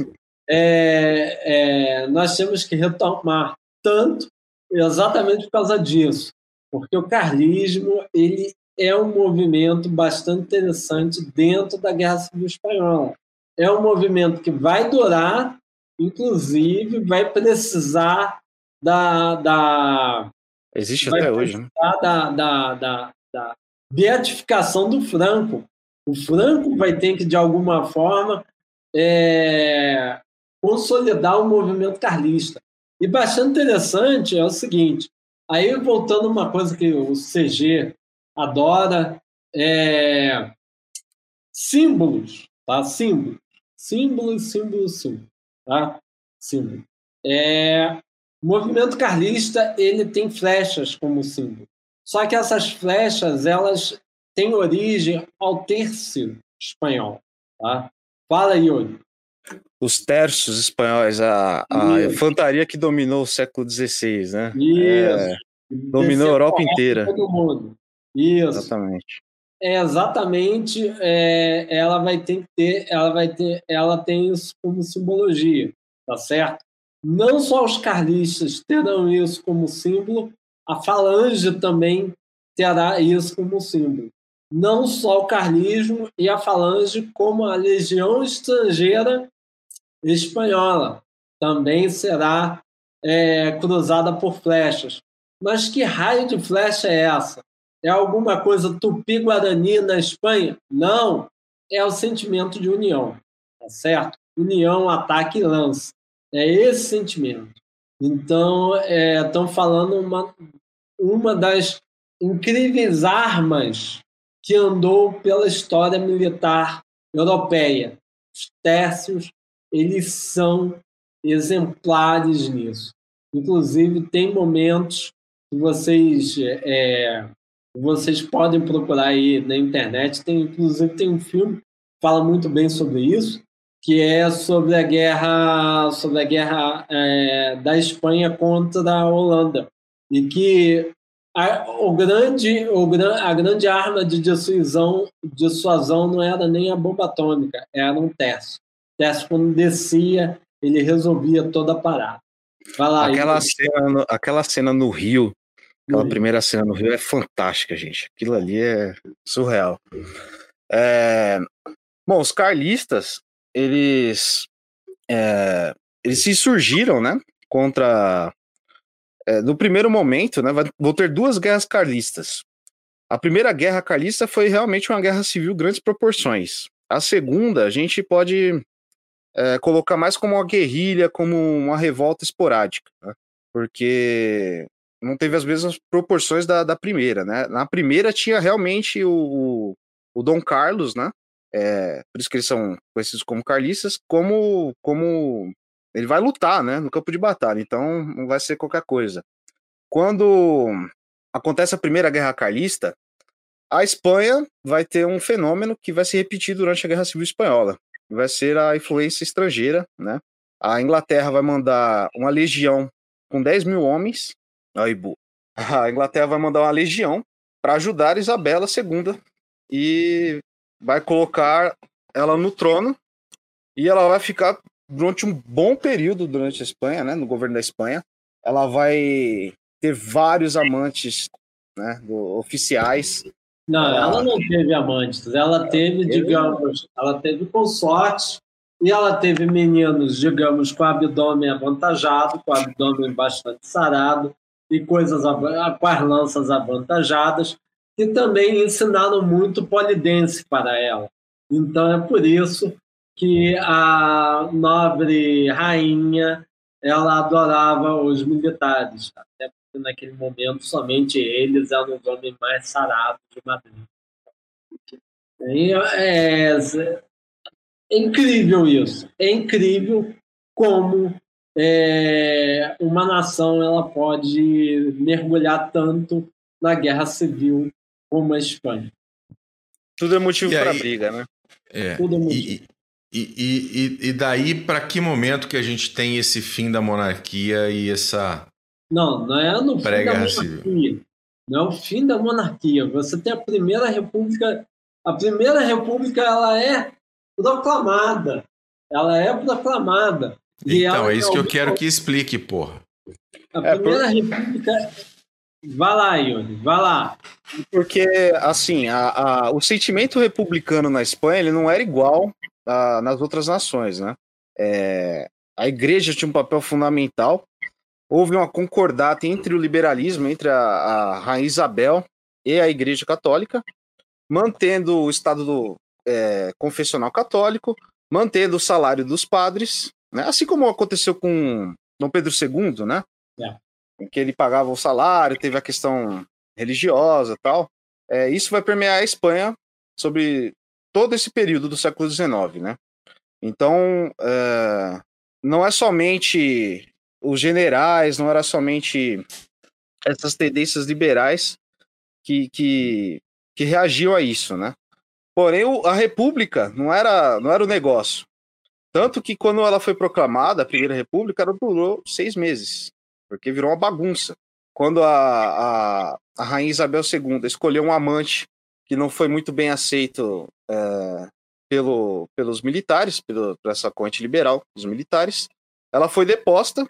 é, é, nós temos que retomar tanto exatamente por causa disso. Porque o carlismo ele é um movimento bastante interessante dentro da Guerra Civil Espanhola. É um movimento que vai durar, inclusive vai precisar da. da Existe até hoje, né? Da, da, da, da beatificação do Franco. O Franco vai ter que, de alguma forma, é, consolidar o movimento carlista. E bastante interessante é o seguinte: aí voltando uma coisa que o CG adora é, símbolos, tá? Símbolos, símbolos, símbolos, símbolos, tá? Símbolo. É, o movimento carlista ele tem flechas como símbolo. Só que essas flechas elas têm origem ao terço espanhol, tá? Fala, Yuri. Os terços espanhóis, a, a infantaria que dominou o século XVI, né? Isso. É, dominou a Europa inteira. Todo mundo. Isso. Exatamente. É, exatamente, é, ela vai ter que ter, ela vai ter, ela tem isso como simbologia, tá certo? Não só os carlistas terão isso como símbolo, a falange também terá isso como símbolo. Não só o carlismo e a falange, como a legião estrangeira espanhola também será é, cruzada por flechas. Mas que raio de flecha é essa? É alguma coisa tupi-guarani na Espanha? Não. É o sentimento de união, tá certo? União, ataque e lança. É esse sentimento. Então, estão é, falando uma, uma das incríveis armas que andou pela história militar europeia. Os tércios, eles são exemplares nisso. Inclusive, tem momentos vocês é, vocês podem procurar aí na internet. Tem inclusive tem um filme que fala muito bem sobre isso, que é sobre a guerra sobre a guerra é, da Espanha contra a Holanda e que a, o grande, o, a grande arma de dissuasão, dissuasão não era nem a bomba atômica, era um terço. O terço, quando descia, ele resolvia toda a parada. Lá, aquela, cena no, aquela cena no Rio, aquela no primeira cena no Rio é fantástica, gente. Aquilo ali é surreal. É... Bom, os carlistas, eles, é... eles se surgiram, né, contra é, no primeiro momento, né, vou ter duas guerras carlistas. A primeira guerra carlista foi realmente uma guerra civil grandes proporções. A segunda, a gente pode é, colocar mais como uma guerrilha, como uma revolta esporádica, né? porque não teve as mesmas proporções da, da primeira. Né? Na primeira tinha realmente o, o Dom Carlos, né? É, por isso que eles são conhecidos como carlistas, como, como ele vai lutar, né, no campo de batalha, então não vai ser qualquer coisa. Quando acontece a Primeira Guerra Carlista, a Espanha vai ter um fenômeno que vai se repetir durante a Guerra Civil Espanhola. Vai ser a influência estrangeira, né? A Inglaterra vai mandar uma legião com 10 mil homens. Aí, a Inglaterra vai mandar uma legião para ajudar Isabela II e vai colocar ela no trono e ela vai ficar durante um bom período durante a Espanha, né, no governo da Espanha. Ela vai ter vários amantes, né, do, oficiais. Não, ela, ela não teve amantes. Ela teve, digamos, ela teve consortes e ela teve meninos, digamos, com abdômen avantajado, com abdômen bastante sarado e coisas com as lanças avantajadas, que também ensinaram muito polidense para ela. Então é por isso que a nobre rainha ela adorava os militares, até porque naquele momento somente eles eram os homens mais sarados de Madrid. E é, é incrível isso, é incrível como é, uma nação ela pode mergulhar tanto na guerra civil como a Espanha. Tudo é motivo para briga, né? É. Tudo é motivo. E, e, e, e daí, para que momento que a gente tem esse fim da monarquia e essa. Não, não é no fim da monarquia. Civil. Não é o fim da monarquia. Você tem a primeira república. A primeira república ela é proclamada. Ela é proclamada. Então, é isso que eu quero que explique, porra. A é, primeira por... república. Vai lá, Yuri, vai lá. Porque, assim, a, a, o sentimento republicano na Espanha ele não era igual nas outras nações, né? É, a igreja tinha um papel fundamental. Houve uma concordata entre o liberalismo, entre a, a Rainha Isabel e a Igreja Católica, mantendo o Estado do, é, confessional católico, mantendo o salário dos padres, né? assim como aconteceu com Dom Pedro II, né? É. Em que ele pagava o salário, teve a questão religiosa tal. É, isso vai permear a Espanha sobre todo esse período do século XIX, né? Então, é, não é somente os generais, não era somente essas tendências liberais que, que, que a isso, né? Porém, a República não era, não era o negócio. Tanto que quando ela foi proclamada, a Primeira República, ela durou seis meses, porque virou uma bagunça. Quando a, a, a Rainha Isabel II escolheu um amante que não foi muito bem aceito é, pelo, pelos militares, pelo, por essa corrente liberal dos militares. Ela foi deposta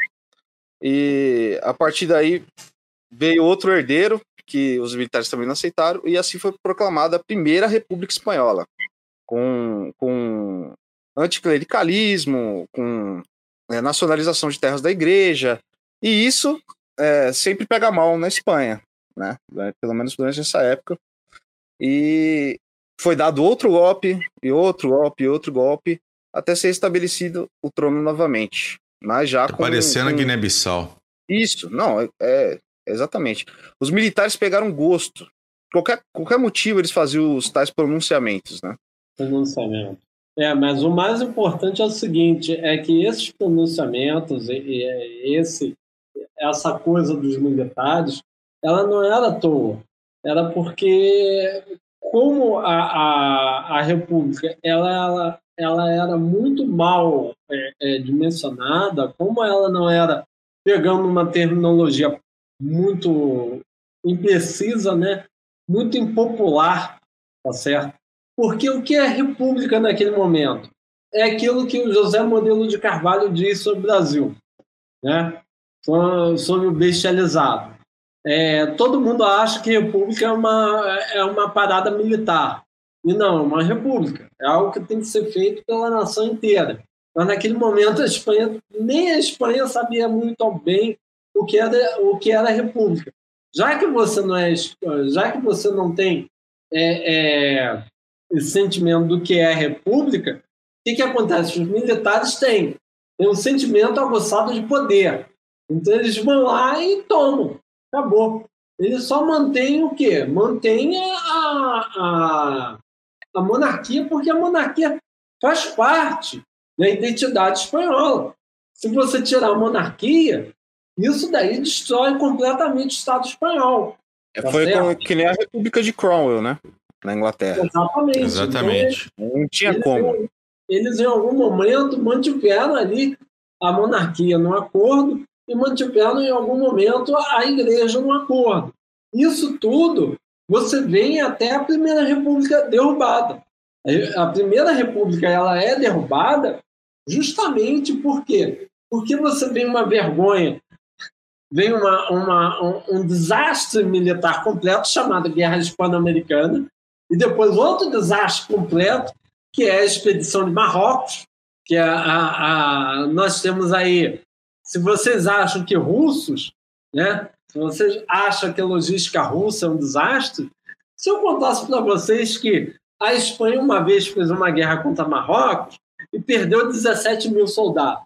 e a partir daí veio outro herdeiro que os militares também não aceitaram e assim foi proclamada a primeira República Espanhola com, com anticlericalismo, com é, nacionalização de terras da igreja e isso é, sempre pega mal na Espanha, né? Pelo menos durante essa época. E foi dado outro golpe, e outro golpe, e outro golpe, até ser estabelecido o trono novamente. Mas já tá com. Parecendo com... a Guiné-Bissau. Isso, não, é, é, exatamente. Os militares pegaram gosto. Qualquer, qualquer motivo eles faziam os tais pronunciamentos, né? Pronunciamento. É, mas o mais importante é o seguinte: é que esses pronunciamentos, esse, essa coisa dos militares, ela não era à toa. Era porque, como a, a, a República ela, ela, ela era muito mal é, é, dimensionada, como ela não era pegando uma terminologia muito imprecisa, né? muito impopular, tá certo? Porque o que é república naquele momento? É aquilo que o José Modelo de Carvalho diz sobre o Brasil, né? sobre o bestializado. É, todo mundo acha que república é uma, é uma parada militar. E não, é uma república. É algo que tem que ser feito pela nação inteira. Mas naquele momento a Espanha, nem a Espanha sabia muito bem o que era, o que era república. Já que você não é, já que você não tem é, é, esse sentimento do que é a república, o que, que acontece? Os militares têm, têm um sentimento aguçado de poder. Então eles vão lá e tomam. Acabou. Eles só mantêm o quê? Mantêm a, a, a monarquia, porque a monarquia faz parte da identidade espanhola. Se você tirar a monarquia, isso daí destrói completamente o Estado espanhol. É, tá foi com, que nem a República de Cromwell, né? Na Inglaterra. Exatamente. Exatamente. Então, não tinha eles, como. Eles, em algum momento, mantiveram ali a monarquia no acordo e mantiveram, em algum momento, a igreja no acordo. Isso tudo você vem até a Primeira República derrubada. A Primeira República ela é derrubada justamente por quê? Porque você vem uma vergonha, vem uma, uma, um, um desastre militar completo chamado Guerra Hispano-Americana, e depois outro desastre completo, que é a expedição de Marrocos, que é a, a, nós temos aí, se vocês acham que russos, né, se vocês acham que a logística russa é um desastre, se eu contasse para vocês que a Espanha uma vez fez uma guerra contra Marrocos e perdeu 17 mil soldados.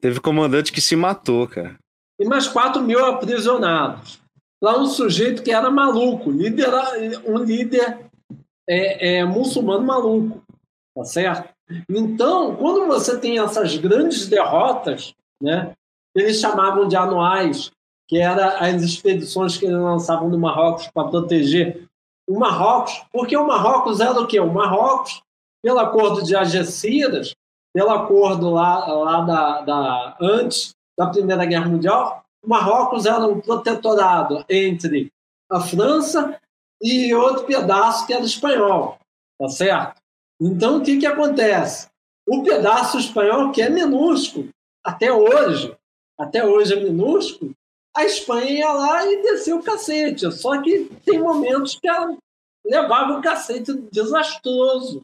Teve comandante que se matou, cara. E mais 4 mil aprisionados. Lá um sujeito que era maluco, líder, um líder é, é, muçulmano maluco, tá certo? Então, quando você tem essas grandes derrotas, né, eles chamavam de anuais, que eram as expedições que eles lançavam no Marrocos para proteger o Marrocos, porque o Marrocos era o quê? O Marrocos, pelo acordo de Algeciras, pelo acordo lá, lá da, da, antes da Primeira Guerra Mundial, o Marrocos era um protetorado entre a França e outro pedaço que era espanhol, tá certo? Então, o que, que acontece? O pedaço espanhol, que é minúsculo, até hoje, até hoje é minúsculo, a Espanha ia lá e desceu o cacete. Só que tem momentos que ela levava um cacete desastroso.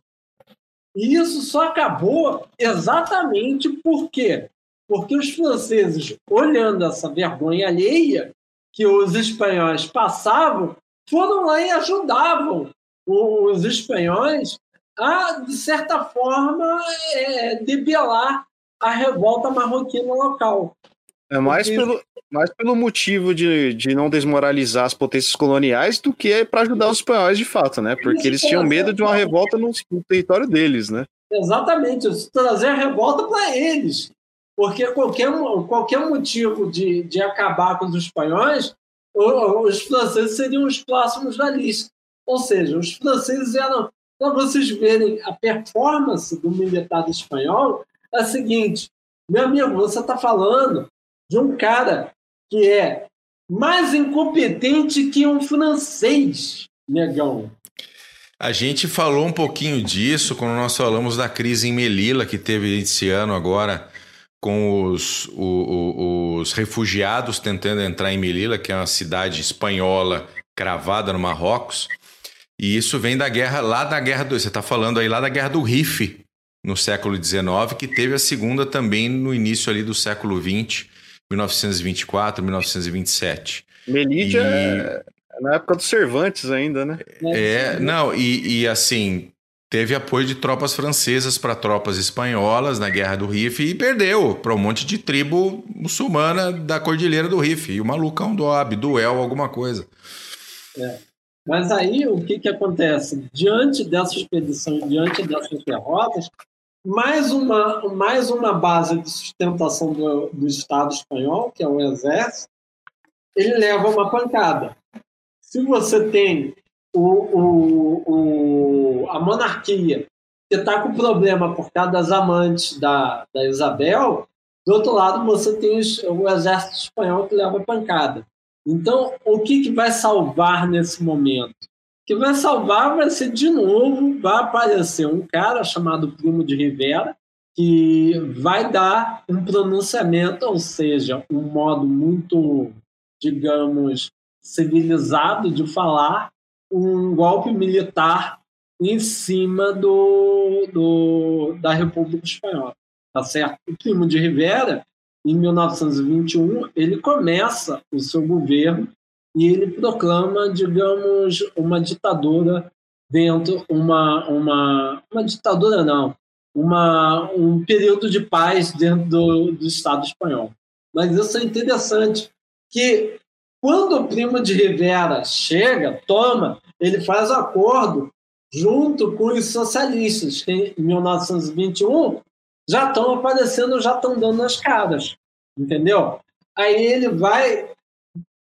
E isso só acabou exatamente por quê? Porque os franceses, olhando essa vergonha alheia que os espanhóis passavam, foram lá e ajudavam os espanhóis a, de certa forma, é, debelar a revolta marroquina local. É mais, Porque... pelo, mais pelo motivo de, de não desmoralizar as potências coloniais do que para ajudar os espanhóis de fato, né? Porque eles tinham medo de uma revolta no, no território deles, né? Exatamente, trazer a revolta para eles. Porque qualquer, qualquer motivo de, de acabar com os espanhóis, os franceses seriam os próximos da lista. Ou seja, os franceses eram. Para vocês verem a performance do militar espanhol, é a seguinte: meu amigo, você está falando de um cara que é mais incompetente que um francês, negão. A gente falou um pouquinho disso quando nós falamos da crise em Melilla que teve esse ano agora com os, os, os refugiados tentando entrar em Melilla, que é uma cidade espanhola cravada no Marrocos. E isso vem da guerra, lá da guerra do. Você está falando aí lá da guerra do Rif, no século XIX, que teve a segunda também no início ali do século XX 1924, 1927. Melídia e... é na época dos Cervantes ainda, né? É, não, e, e assim, teve apoio de tropas francesas para tropas espanholas na Guerra do Rif e perdeu para um monte de tribo muçulmana da Cordilheira do Rif. E o malucão do Abduel, alguma coisa. É. Mas aí o que, que acontece? Diante dessa expedição, diante dessas derrotas, mais uma, mais uma base de sustentação do, do Estado espanhol, que é o Exército, ele leva uma pancada. Se você tem o, o, o a monarquia que está com problema por causa das amantes da, da Isabel, do outro lado você tem o exército espanhol que leva pancada. Então, o que, que vai salvar nesse momento? O que vai salvar vai ser, de novo, vai aparecer um cara chamado Primo de Rivera, que vai dar um pronunciamento, ou seja, um modo muito, digamos, civilizado de falar, um golpe militar em cima do, do, da República Espanhola. Tá certo? O Primo de Rivera, em 1921, ele começa o seu governo e ele proclama, digamos, uma ditadura dentro, uma, uma, uma ditadura não, uma, um período de paz dentro do, do Estado espanhol. Mas isso é interessante, que quando o Primo de Rivera chega, toma, ele faz acordo junto com os socialistas, que em 1921 já estão aparecendo, já estão dando as caras, entendeu? Aí ele vai,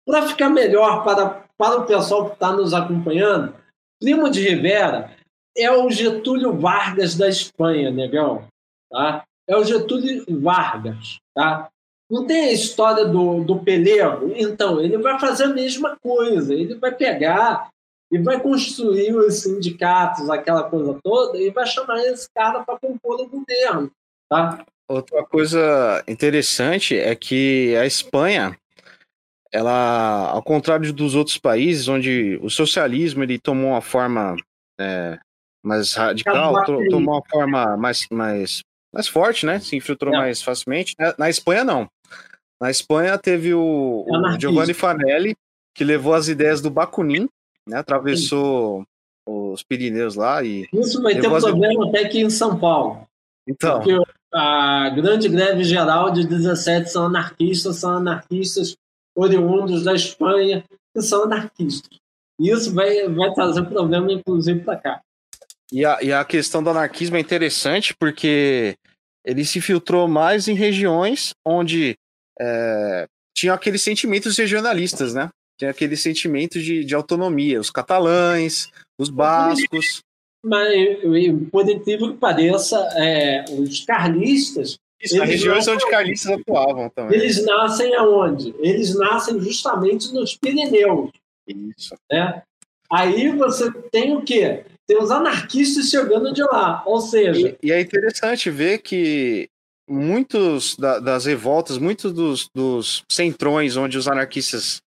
para ficar melhor para, para o pessoal que está nos acompanhando, Primo de Rivera é o Getúlio Vargas da Espanha, negão. Tá? É o Getúlio Vargas. Tá? Não tem a história do, do pelego? Então, ele vai fazer a mesma coisa. Ele vai pegar e vai construir os sindicatos, aquela coisa toda, e vai chamar esse cara para compor o governo. Tá? Outra coisa interessante é que a Espanha, ela, ao contrário dos outros países, onde o socialismo ele tomou uma forma é, mais radical, tomou uma forma mais, mais, mais forte, né? Se infiltrou não. mais facilmente. Na Espanha, não. Na Espanha teve o, o Giovanni Fanelli, que levou as ideias do Bakunin, né? Atravessou Sim. os Pirineus lá e. Isso vai ter um problema até aqui em São Paulo. Então. Porque a grande greve geral de 17 são anarquistas, são anarquistas oriundos da Espanha, que são anarquistas. Isso vai, vai trazer problema, inclusive, para cá. E a, e a questão do anarquismo é interessante porque ele se filtrou mais em regiões onde é, tinham aqueles sentimentos regionalistas, né? Tinha aquele sentimento de, de autonomia, os catalães, os bascos. Mas, por incrível que pareça, é, os carlistas. Isso, regiões onde carlistas atuavam também. Eles nascem aonde? Eles nascem justamente nos Pirineus. Isso. Né? Aí você tem o quê? Tem os anarquistas chegando de lá. Ou seja. E, e é interessante ver que muitos da, das revoltas, muitos dos, dos, centrões onde os anarquistas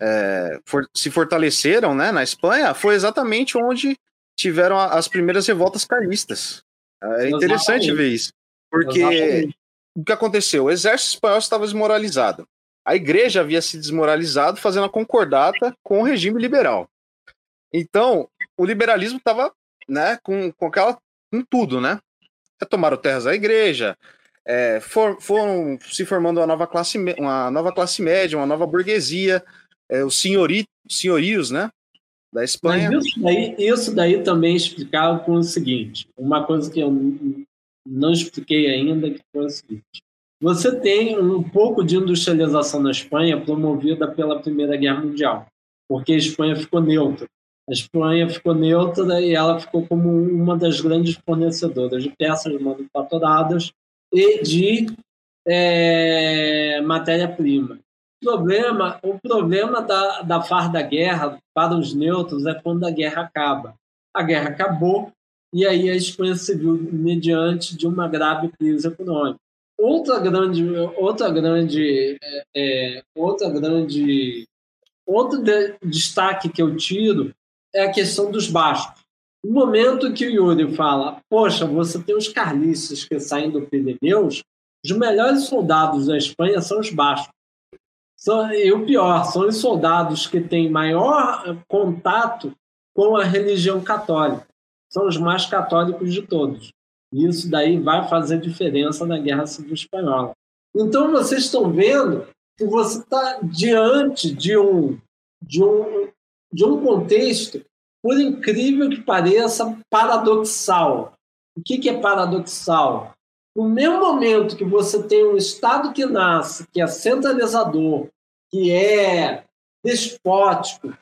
é, for, se fortaleceram né, na Espanha foi exatamente onde tiveram as primeiras revoltas carlistas. É interessante exatamente. ver isso. Porque exatamente. o que aconteceu? O exército espanhol estava desmoralizado. A igreja havia se desmoralizado, fazendo a concordata com o regime liberal. Então, o liberalismo estava né, com, com aquela com tudo, né? Tomaram terras da igreja, é, for, foram se formando uma nova classe, uma nova classe média, uma nova burguesia, é, os senhori, senhorios, né? Da Espanha. Mas isso daí, isso daí também explicava com o seguinte: uma coisa que eu não expliquei ainda, que foi o seguinte. Você tem um pouco de industrialização na Espanha promovida pela Primeira Guerra Mundial, porque a Espanha ficou neutra. A Espanha ficou neutra e ela ficou como uma das grandes fornecedoras de peças manufaturadas e de é, matéria-prima. O problema, o problema da, da farda guerra para os neutros é quando a guerra acaba. A guerra acabou e aí a Espanha se viu mediante de uma grave crise econômica. Outra grande, outra grande, é, é outra grande, outro de, destaque que eu tiro é a questão dos bascos. No momento que o Yuri fala, poxa, você tem os carlistas que saem do Pirineus, os melhores soldados da Espanha são os bascos. São, e o pior, são os soldados que têm maior contato com a religião católica. São os mais católicos de todos. E isso daí vai fazer diferença na Guerra Civil Espanhola. Então vocês estão vendo que você está diante de um, de um de um contexto, por incrível que pareça, paradoxal. O que, que é paradoxal? No mesmo momento que você tem um Estado que nasce, que é centralizador, que é despótico,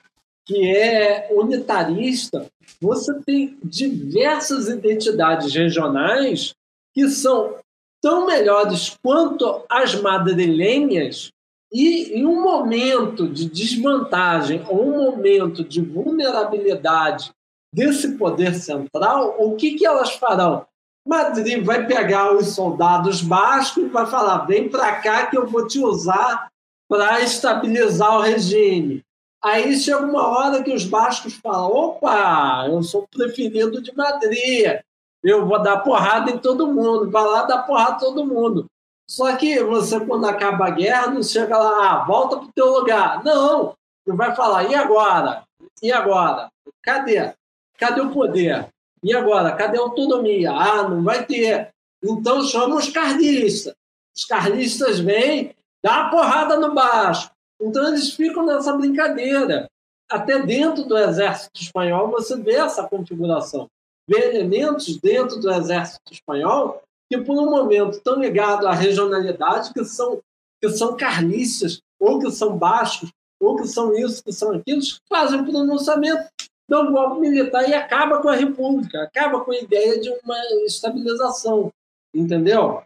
que é unitarista, você tem diversas identidades regionais que são tão melhores quanto as madrilenhas e em um momento de desvantagem ou um momento de vulnerabilidade desse poder central, o que, que elas farão? Madrid vai pegar os soldados bascos e vai falar: vem para cá que eu vou te usar para estabilizar o regime. Aí chega uma hora que os bascos falam: opa, eu sou preferido de Madrid, eu vou dar porrada em todo mundo, vai lá dar porrada em todo mundo. Só que você, quando acaba a guerra, não chega lá, ah, volta para o teu lugar. Não, você vai falar: e agora? E agora? Cadê? Cadê o poder? E agora? Cadê a autonomia? Ah, não vai ter. Então chama os carlistas. Os carlistas vêm, dá a porrada no baixo. Então eles ficam nessa brincadeira. Até dentro do exército espanhol você vê essa configuração. Vê elementos dentro do exército espanhol que, por um momento, estão ligados à regionalidade, que são, que são carlistas, ou que são baixos, ou que são isso, que são aquilo, fazem pronunciamento um golpe militar e acaba com a República, acaba com a ideia de uma estabilização. Entendeu?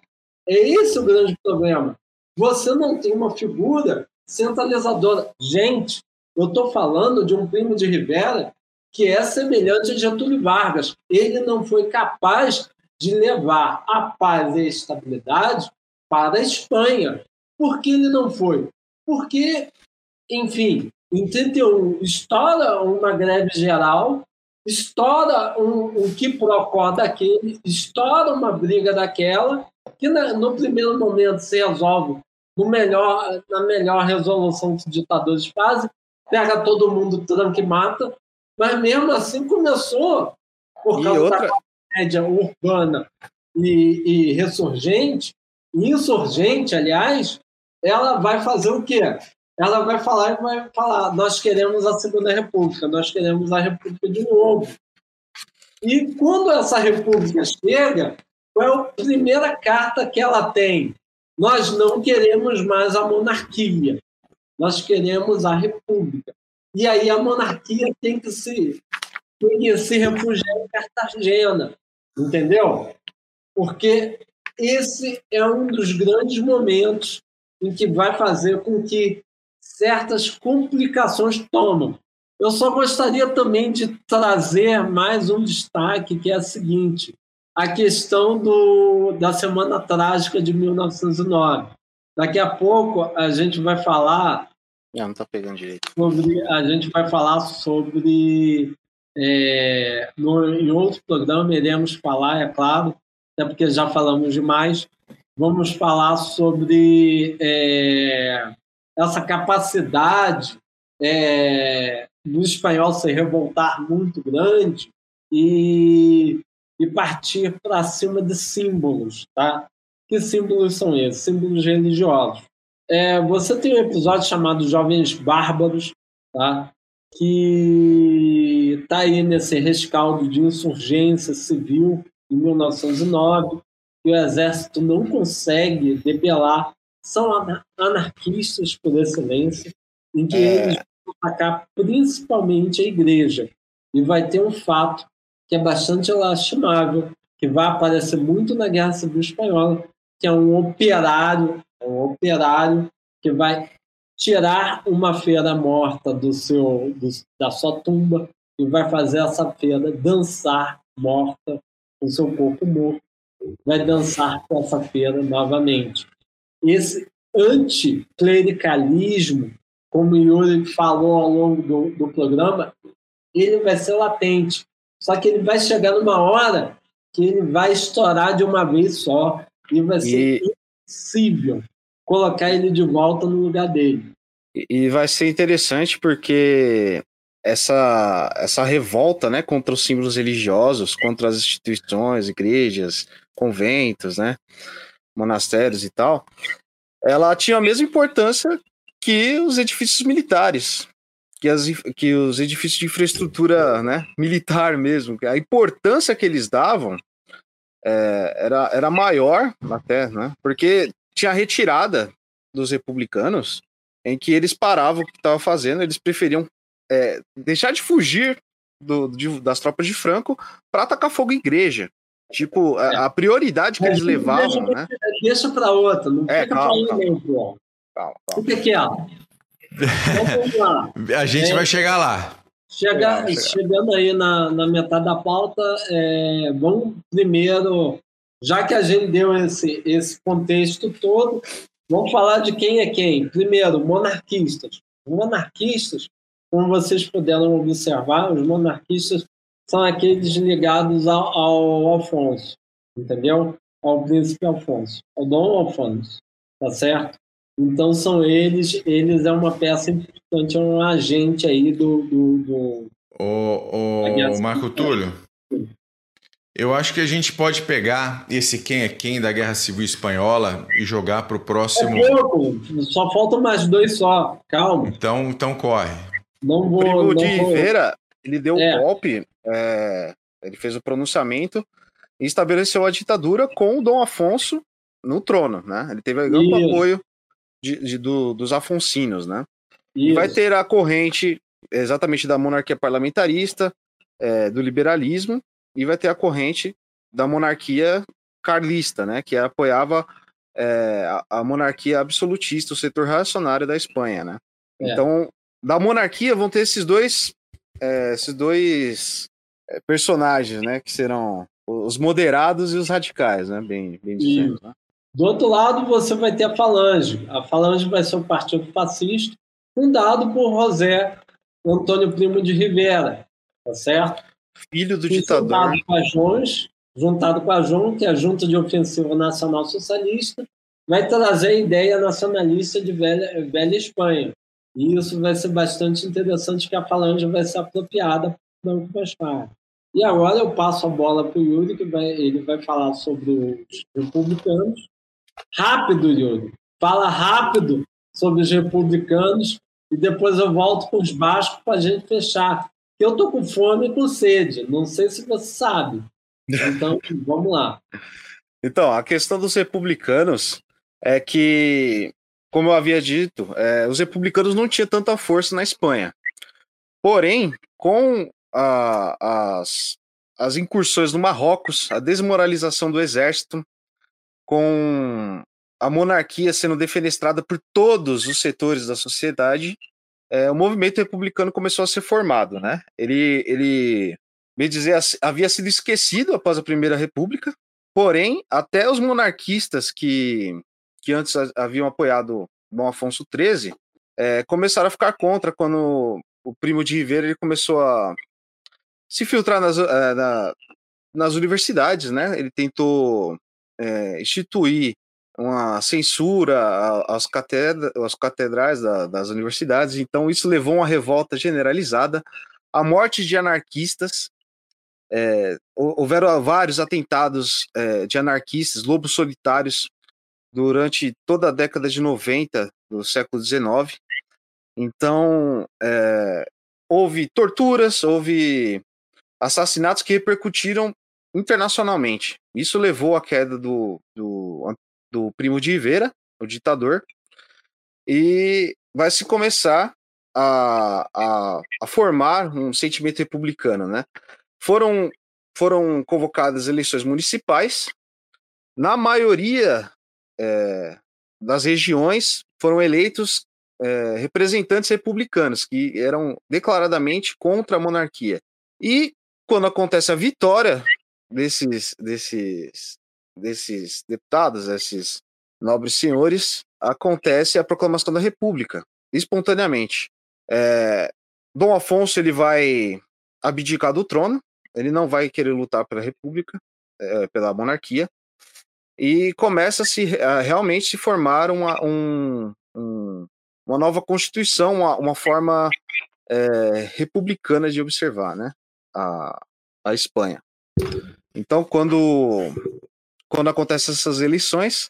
É esse o grande problema. Você não tem uma figura centralizadora. Gente, eu estou falando de um primo de Rivera que é semelhante a Getúlio Vargas. Ele não foi capaz de levar a paz e a estabilidade para a Espanha. Por que ele não foi? Porque, enfim, em 31, estoura uma greve geral, estoura um, um quiprocó daquele, estoura uma briga daquela, que no primeiro momento se resolve no melhor, na melhor resolução que os ditadores fazem, pega todo mundo, tranca e mata, mas mesmo assim começou, por causa outra... da média urbana e, e ressurgente, insurgente, aliás, ela vai fazer o quê? ela vai falar e vai falar: nós queremos a Segunda República, nós queremos a República de novo. E quando essa República chega, qual é a primeira carta que ela tem? Nós não queremos mais a monarquia, nós queremos a República. E aí a monarquia tem que se, que se refugiar em Cartagena, entendeu? Porque esse é um dos grandes momentos em que vai fazer com que certas complicações tomam. Eu só gostaria também de trazer mais um destaque, que é a seguinte: a questão do, da Semana Trágica de 1909. Daqui a pouco a gente vai falar. Não, não está pegando direito. Sobre, a gente vai falar sobre. É, no, em outro programa iremos falar, é claro, até porque já falamos demais. Vamos falar sobre é, essa capacidade é, do espanhol se revoltar muito grande e, e partir para cima de símbolos, tá? Que símbolos são esses? Símbolos religiosos. É, você tem um episódio chamado Jovens Bárbaros, tá? Que está aí nesse rescaldo de insurgência civil em 1909, que o exército não consegue debelar são anarquistas por excelência, em que é... eles vão atacar principalmente a igreja. E vai ter um fato que é bastante lastimável, que vai aparecer muito na Guerra Civil Espanhola, que é um operário, um operário que vai tirar uma feira morta do seu, do, da sua tumba e vai fazer essa feira dançar morta com seu corpo morto, vai dançar com essa feira novamente esse anticlericalismo, como o Yuri falou ao longo do, do programa, ele vai ser latente. Só que ele vai chegar numa hora que ele vai estourar de uma vez só e vai ser e... impossível colocar ele de volta no lugar dele. E vai ser interessante porque essa, essa revolta né, contra os símbolos religiosos, contra as instituições, igrejas, conventos, né? monastérios e tal, ela tinha a mesma importância que os edifícios militares, que, as, que os edifícios de infraestrutura né, militar mesmo. A importância que eles davam é, era, era maior até, né? Porque tinha retirada dos republicanos em que eles paravam o que estavam fazendo, eles preferiam é, deixar de fugir do, de, das tropas de Franco para atacar fogo em igreja. Tipo, a, a prioridade que eles levavam, deixa, né? Deixa para outra, não É, fica calma, calma. Calma, calma. Quieto. Então vamos lá. A gente É. vai chegar lá. Chega, Vamos chegar. chegando aí na, na metade da pauta, é, vamos primeiro, já que a gente deu esse, esse contexto todo, vamos falar de quem é quem. Primeiro, monarquistas. Os monarquistas, como vocês puderam observar, os monarquistas são aqueles ligados ao, ao Alfonso, entendeu? Ao príncipe Alfonso, ao Dom Alfonso, tá certo? Então são eles, eles é uma peça importante, é um agente aí do, do, do ô civil. Marco Túlio, eu acho que a gente pode pegar esse quem é quem da Guerra Civil Espanhola e jogar para o próximo. É pouco, só faltam mais dois só. Calma, Então, então corre. não O vou. primo Não de vou. Rivera, ele deu É. um golpe, é, ele fez o pronunciamento e estabeleceu a ditadura com o Dom Afonso no trono, né? Ele teve Isso. apoio de, de- do- dos afoncinos, né? Isso. Vai ter a corrente exatamente da monarquia parlamentarista, é, do liberalismo, e vai ter a corrente da monarquia carlista, né? Que apoiava é, a, a monarquia absolutista, o setor reacionário da Espanha, né? É. Então, da monarquia vão ter esses dois, é, esses dois é, personagens, né? Que serão os moderados e os radicais, né? Bem, bem dizendo. né? Do outro lado, você vai ter a Falange. A Falange vai ser um partido fascista fundado por José Antônio Primo de Rivera, tá certo? Filho do ditador. Juntado com a JONS, juntado com a JON, que é a Junta de Ofensiva Nacional Socialista, vai trazer a ideia nacionalista de velha, velha Espanha. E isso vai ser bastante interessante, que a Falange vai ser apropriada para o mais tarde. E agora eu passo a bola para o Yuri, que vai, ele vai falar sobre os republicanos. Rápido, Yuri. Fala rápido sobre os republicanos e depois eu volto com os bascos para a gente fechar. Eu tô com fome e com sede, não sei se você sabe. Então, vamos lá. Então, a questão dos republicanos é que, como eu havia dito, é, os republicanos não tinham tanta força na Espanha. Porém, com a- as, as incursões no Marrocos, a desmoralização do exército, com a monarquia sendo defenestrada por todos os setores da sociedade, é, o movimento republicano começou a ser formado, né? Ele, ele, bem dizer, havia sido esquecido após a Primeira República, Porém, até os monarquistas que, que antes haviam apoiado Dom Afonso XIII eh, começaram a ficar contra quando o primo de Rivera ele começou a se filtrar nas, eh, na- nas universidades, né? Ele tentou eh, instituir uma censura às, catedra, às catedrais da- das universidades, então isso levou a uma revolta generalizada, a morte de anarquistas, é, hou- houveram vários atentados é, de anarquistas, lobos solitários, durante toda a década de 90 do século XIX. Então, é, houve torturas, houve assassinatos que repercutiram internacionalmente. Isso levou à queda do, do, do Primo de Rivera, o ditador, e vai se começar a, a, a formar um sentimento republicano, né? Foram, foram convocadas eleições municipais. Na maioria é, das regiões foram eleitos é, representantes republicanos que eram declaradamente contra a monarquia. E quando acontece a vitória desses, desses, desses deputados, esses nobres senhores, acontece a proclamação da República, espontaneamente. É, Dom Afonso ele vai abdicar do trono, ele não vai querer lutar pela República, é, pela monarquia, e começa a, se, a realmente se formar uma, um, um, uma nova constituição, uma, uma forma é, republicana de observar né, a, a Espanha. Então, quando, quando acontecem essas eleições,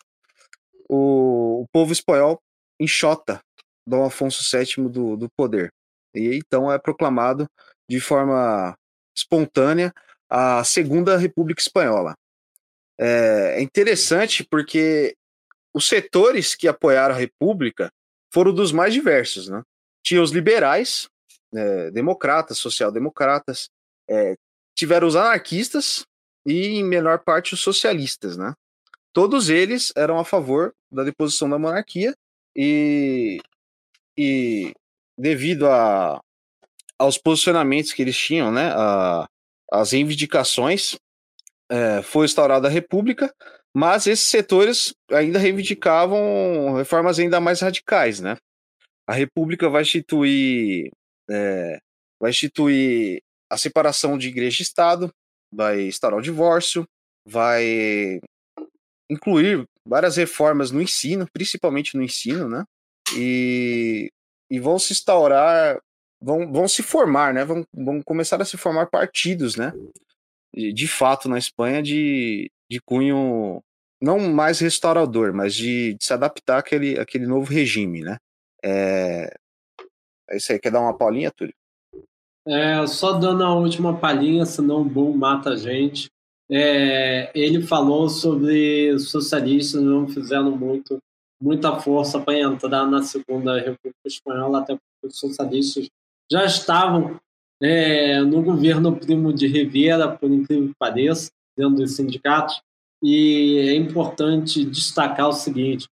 o, o povo espanhol enxota Dom Afonso VII do, do poder. E então é proclamado de forma espontânea a Segunda República Espanhola. É, é interessante porque os setores que apoiaram a República foram dos mais diversos, né? Tinha os liberais, é, democratas, social-democratas, é, tiveram os anarquistas e, em menor parte, os socialistas, né? Todos eles eram a favor da deposição da monarquia e, e devido a, aos posicionamentos que eles tinham, né, a, as reivindicações, é, foi instaurada a república, mas esses setores ainda reivindicavam reformas ainda mais radicais, né? A república vai instituir, é, vai instituir a separação de igreja e Estado, vai instaurar o divórcio, vai incluir várias reformas no ensino, principalmente no ensino, né? E, e vão se instaurar, vão, vão se formar, né? Vão, vão começar a se formar partidos, né? De, fato, na Espanha, de, de cunho não mais restaurador, mas de, de se adaptar àquele, àquele novo regime, né? É, é isso aí. Quer dar uma paulinha, Túlio? É, só dando a última palhinha, senão o Bull mata a gente. É, ele falou sobre socialistas não fizeram muito, muita força para entrar na Segunda República Espanhola, até porque os socialistas já estavam é, no governo Primo de Rivera, por incrível que pareça, dentro dos sindicatos. E é importante destacar o seguinte,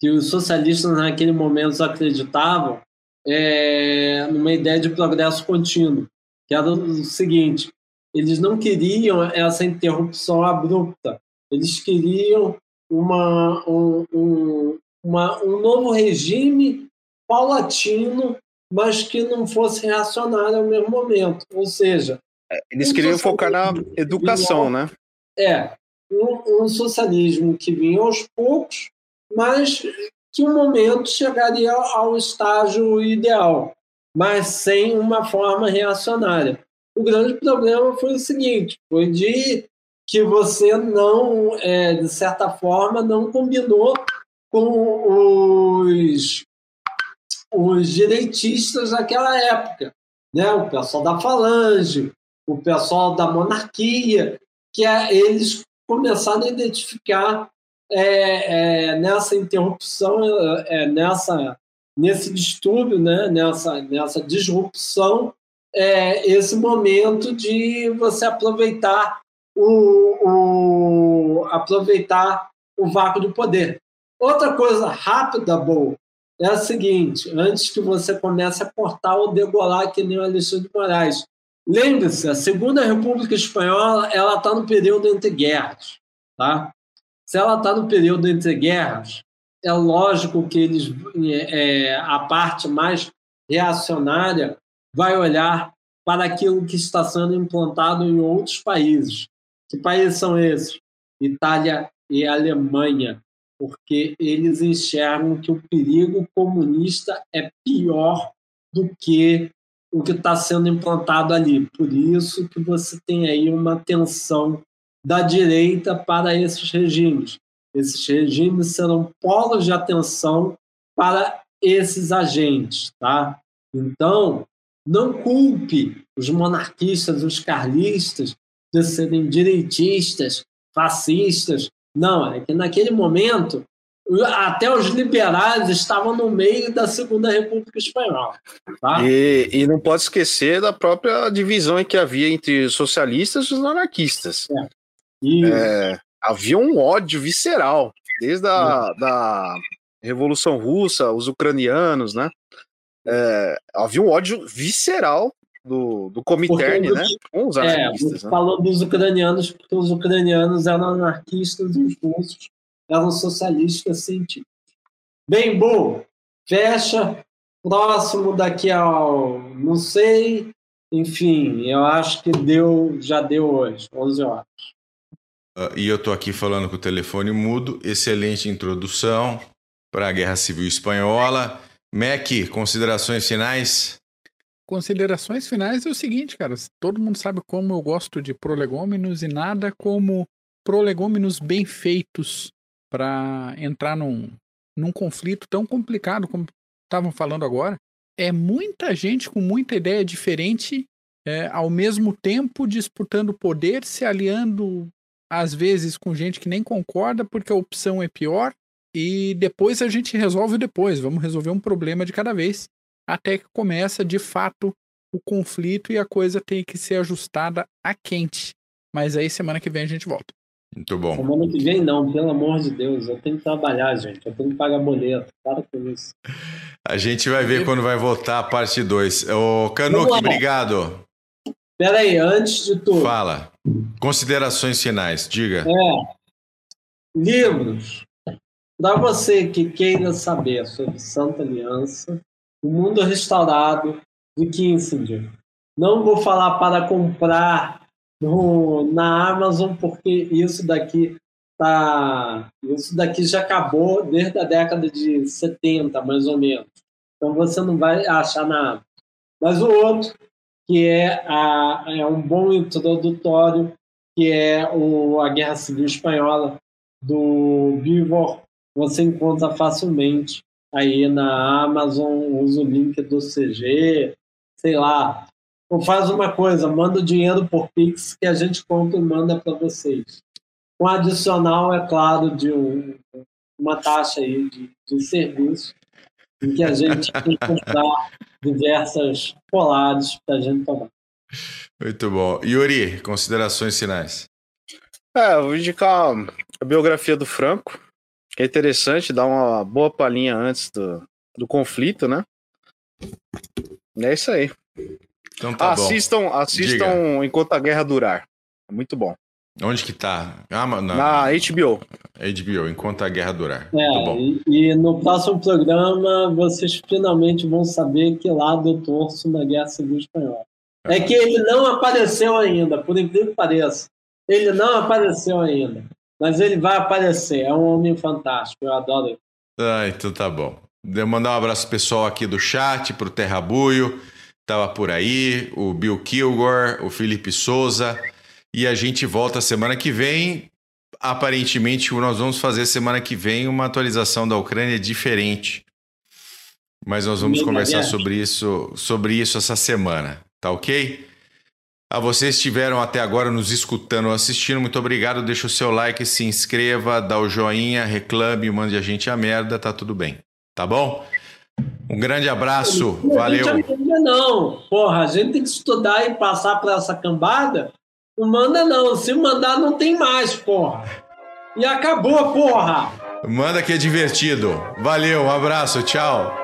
que os socialistas naquele momento acreditavam é, numa ideia de progresso contínuo, que era o seguinte: eles não queriam essa interrupção abrupta, eles queriam uma, um, um, uma, um novo regime paulatino, mas que não fosse reacionário ao mesmo momento. Ou seja, é, eles queriam focar na educação, vinha, né? É, um, um socialismo que vinha aos poucos, mas que um momento chegaria ao estágio ideal, mas sem uma forma reacionária. O grande problema foi o seguinte: foi de que você não, é, de certa forma, não combinou com os, os direitistas daquela época, né? O pessoal da Falange, o pessoal da monarquia, que é, eles começaram a identificar é, é, nessa interrupção, é, é, nesse distúrbio, né, nessa, nessa disrupção, é, esse momento de você aproveitar o, o, aproveitar o vácuo do poder. Outra coisa rápida, boa, é a seguinte: antes que você comece a cortar ou degolar que nem o Alexandre de Moraes, lembre-se, a Segunda República Espanhola ela está no período entre guerras, tá? Se ela está no período entre guerras, é lógico que eles, é, a parte mais reacionária vai olhar para aquilo que está sendo implantado em outros países. Que países são esses? Itália e Alemanha, porque eles enxergam que o perigo comunista é pior do que o que está sendo implantado ali. Por isso que você tem aí uma tensão da direita para esses regimes. Esses regimes serão polos de atenção para esses agentes, tá? Então, não culpe os monarquistas, os carlistas de serem direitistas, fascistas. Não, é que naquele momento até os liberais estavam no meio da Segunda República Espanhola. Tá? E, e não pode esquecer da própria divisão que havia entre os socialistas e os anarquistas. É. É, havia um ódio visceral, desde a da Revolução Russa, os ucranianos, né? É, havia um ódio visceral do, do Comintern, né? Com os é, anarquistas. É, né? Falou dos ucranianos, porque os ucranianos eram anarquistas e os russos eram socialistas científicos. Bem, bom, fecha. Próximo daqui ao. Não sei. Enfim, eu acho que deu, já deu hoje, 11 horas. Uh, e eu estou aqui falando com o telefone mudo. Excelente introdução para a Guerra Civil Espanhola. Mac, considerações finais? Considerações finais é o seguinte, cara. Todo mundo sabe como eu gosto de prolegômenos e nada como prolegômenos bem feitos para entrar num, num conflito tão complicado como estavam falando agora. É muita gente com muita ideia diferente, é, ao mesmo tempo disputando poder, se aliando às vezes com gente que nem concorda porque a opção é pior, e depois a gente resolve depois. Vamos resolver um problema de cada vez, até que começa de fato o conflito e a coisa tem que ser ajustada a quente. Mas aí semana que vem a gente volta. Muito bom. Semana que vem não, pelo amor de Deus. Eu tenho que trabalhar, gente. Eu tenho que pagar boleto. Para com isso. A gente vai ver quando vai voltar a parte 2. Ô, Canuck, obrigado. Pera aí, antes de tudo. Fala. Considerações finais, diga. É. Livros. Para você que queira saber sobre Santa Aliança, O Mundo Restaurado, de Kissinger. Não vou falar para comprar no, na Amazon, porque isso daqui tá. Isso daqui já acabou desde a década de 70, mais ou menos. Então você não vai achar nada. Mas o outro, que é, a, é um bom introdutório, que é o, a Guerra Civil Espanhola, do Bivor, você encontra facilmente aí na Amazon, usa o link do CG, sei lá, ou faz uma coisa, manda o dinheiro por Pix que a gente compra e manda para vocês. Com adicional, é claro, de um, uma taxa aí de, de serviço, em que a gente tem que comprar diversas polares para a gente tomar. Muito bom. Yuri, considerações finais. É, eu vou indicar a biografia do Franco, que é interessante, dá uma boa palhinha antes do, do conflito, né? É isso aí. Então tá assistam, bom. assistam enquanto a guerra durar. É muito bom. Onde que tá? Ah, na, na HBO. HBO, enquanto a guerra durar. É, e, e, no próximo programa vocês finalmente vão saber que lado eu torço na Guerra Civil Espanhola. É que ele não apareceu ainda, por incrível que pareça. Ele não apareceu ainda. Mas ele vai aparecer. É um homem fantástico. Eu adoro ele. Ah, então tá bom. Vou mandar um abraço pessoal aqui do chat, pro Terra Buio, tava por aí, o Bill Kilgore, o Felipe Souza. E a gente volta semana que vem. Aparentemente, nós vamos fazer semana que vem uma atualização da Ucrânia diferente. Mas nós vamos conversar sobre isso, sobre isso essa semana, tá ok? A vocês que estiveram até agora nos escutando ou assistindo, muito obrigado. Deixa o seu like, se inscreva, dá o joinha, reclame, mande a gente a merda, tá tudo bem. Tá bom? Um grande abraço, não, valeu. Não, não, porra, a gente tem que estudar e passar para essa cambada. Não manda não, se mandar não tem mais, porra. E acabou, porra. Manda que é divertido. Valeu, um abraço, tchau.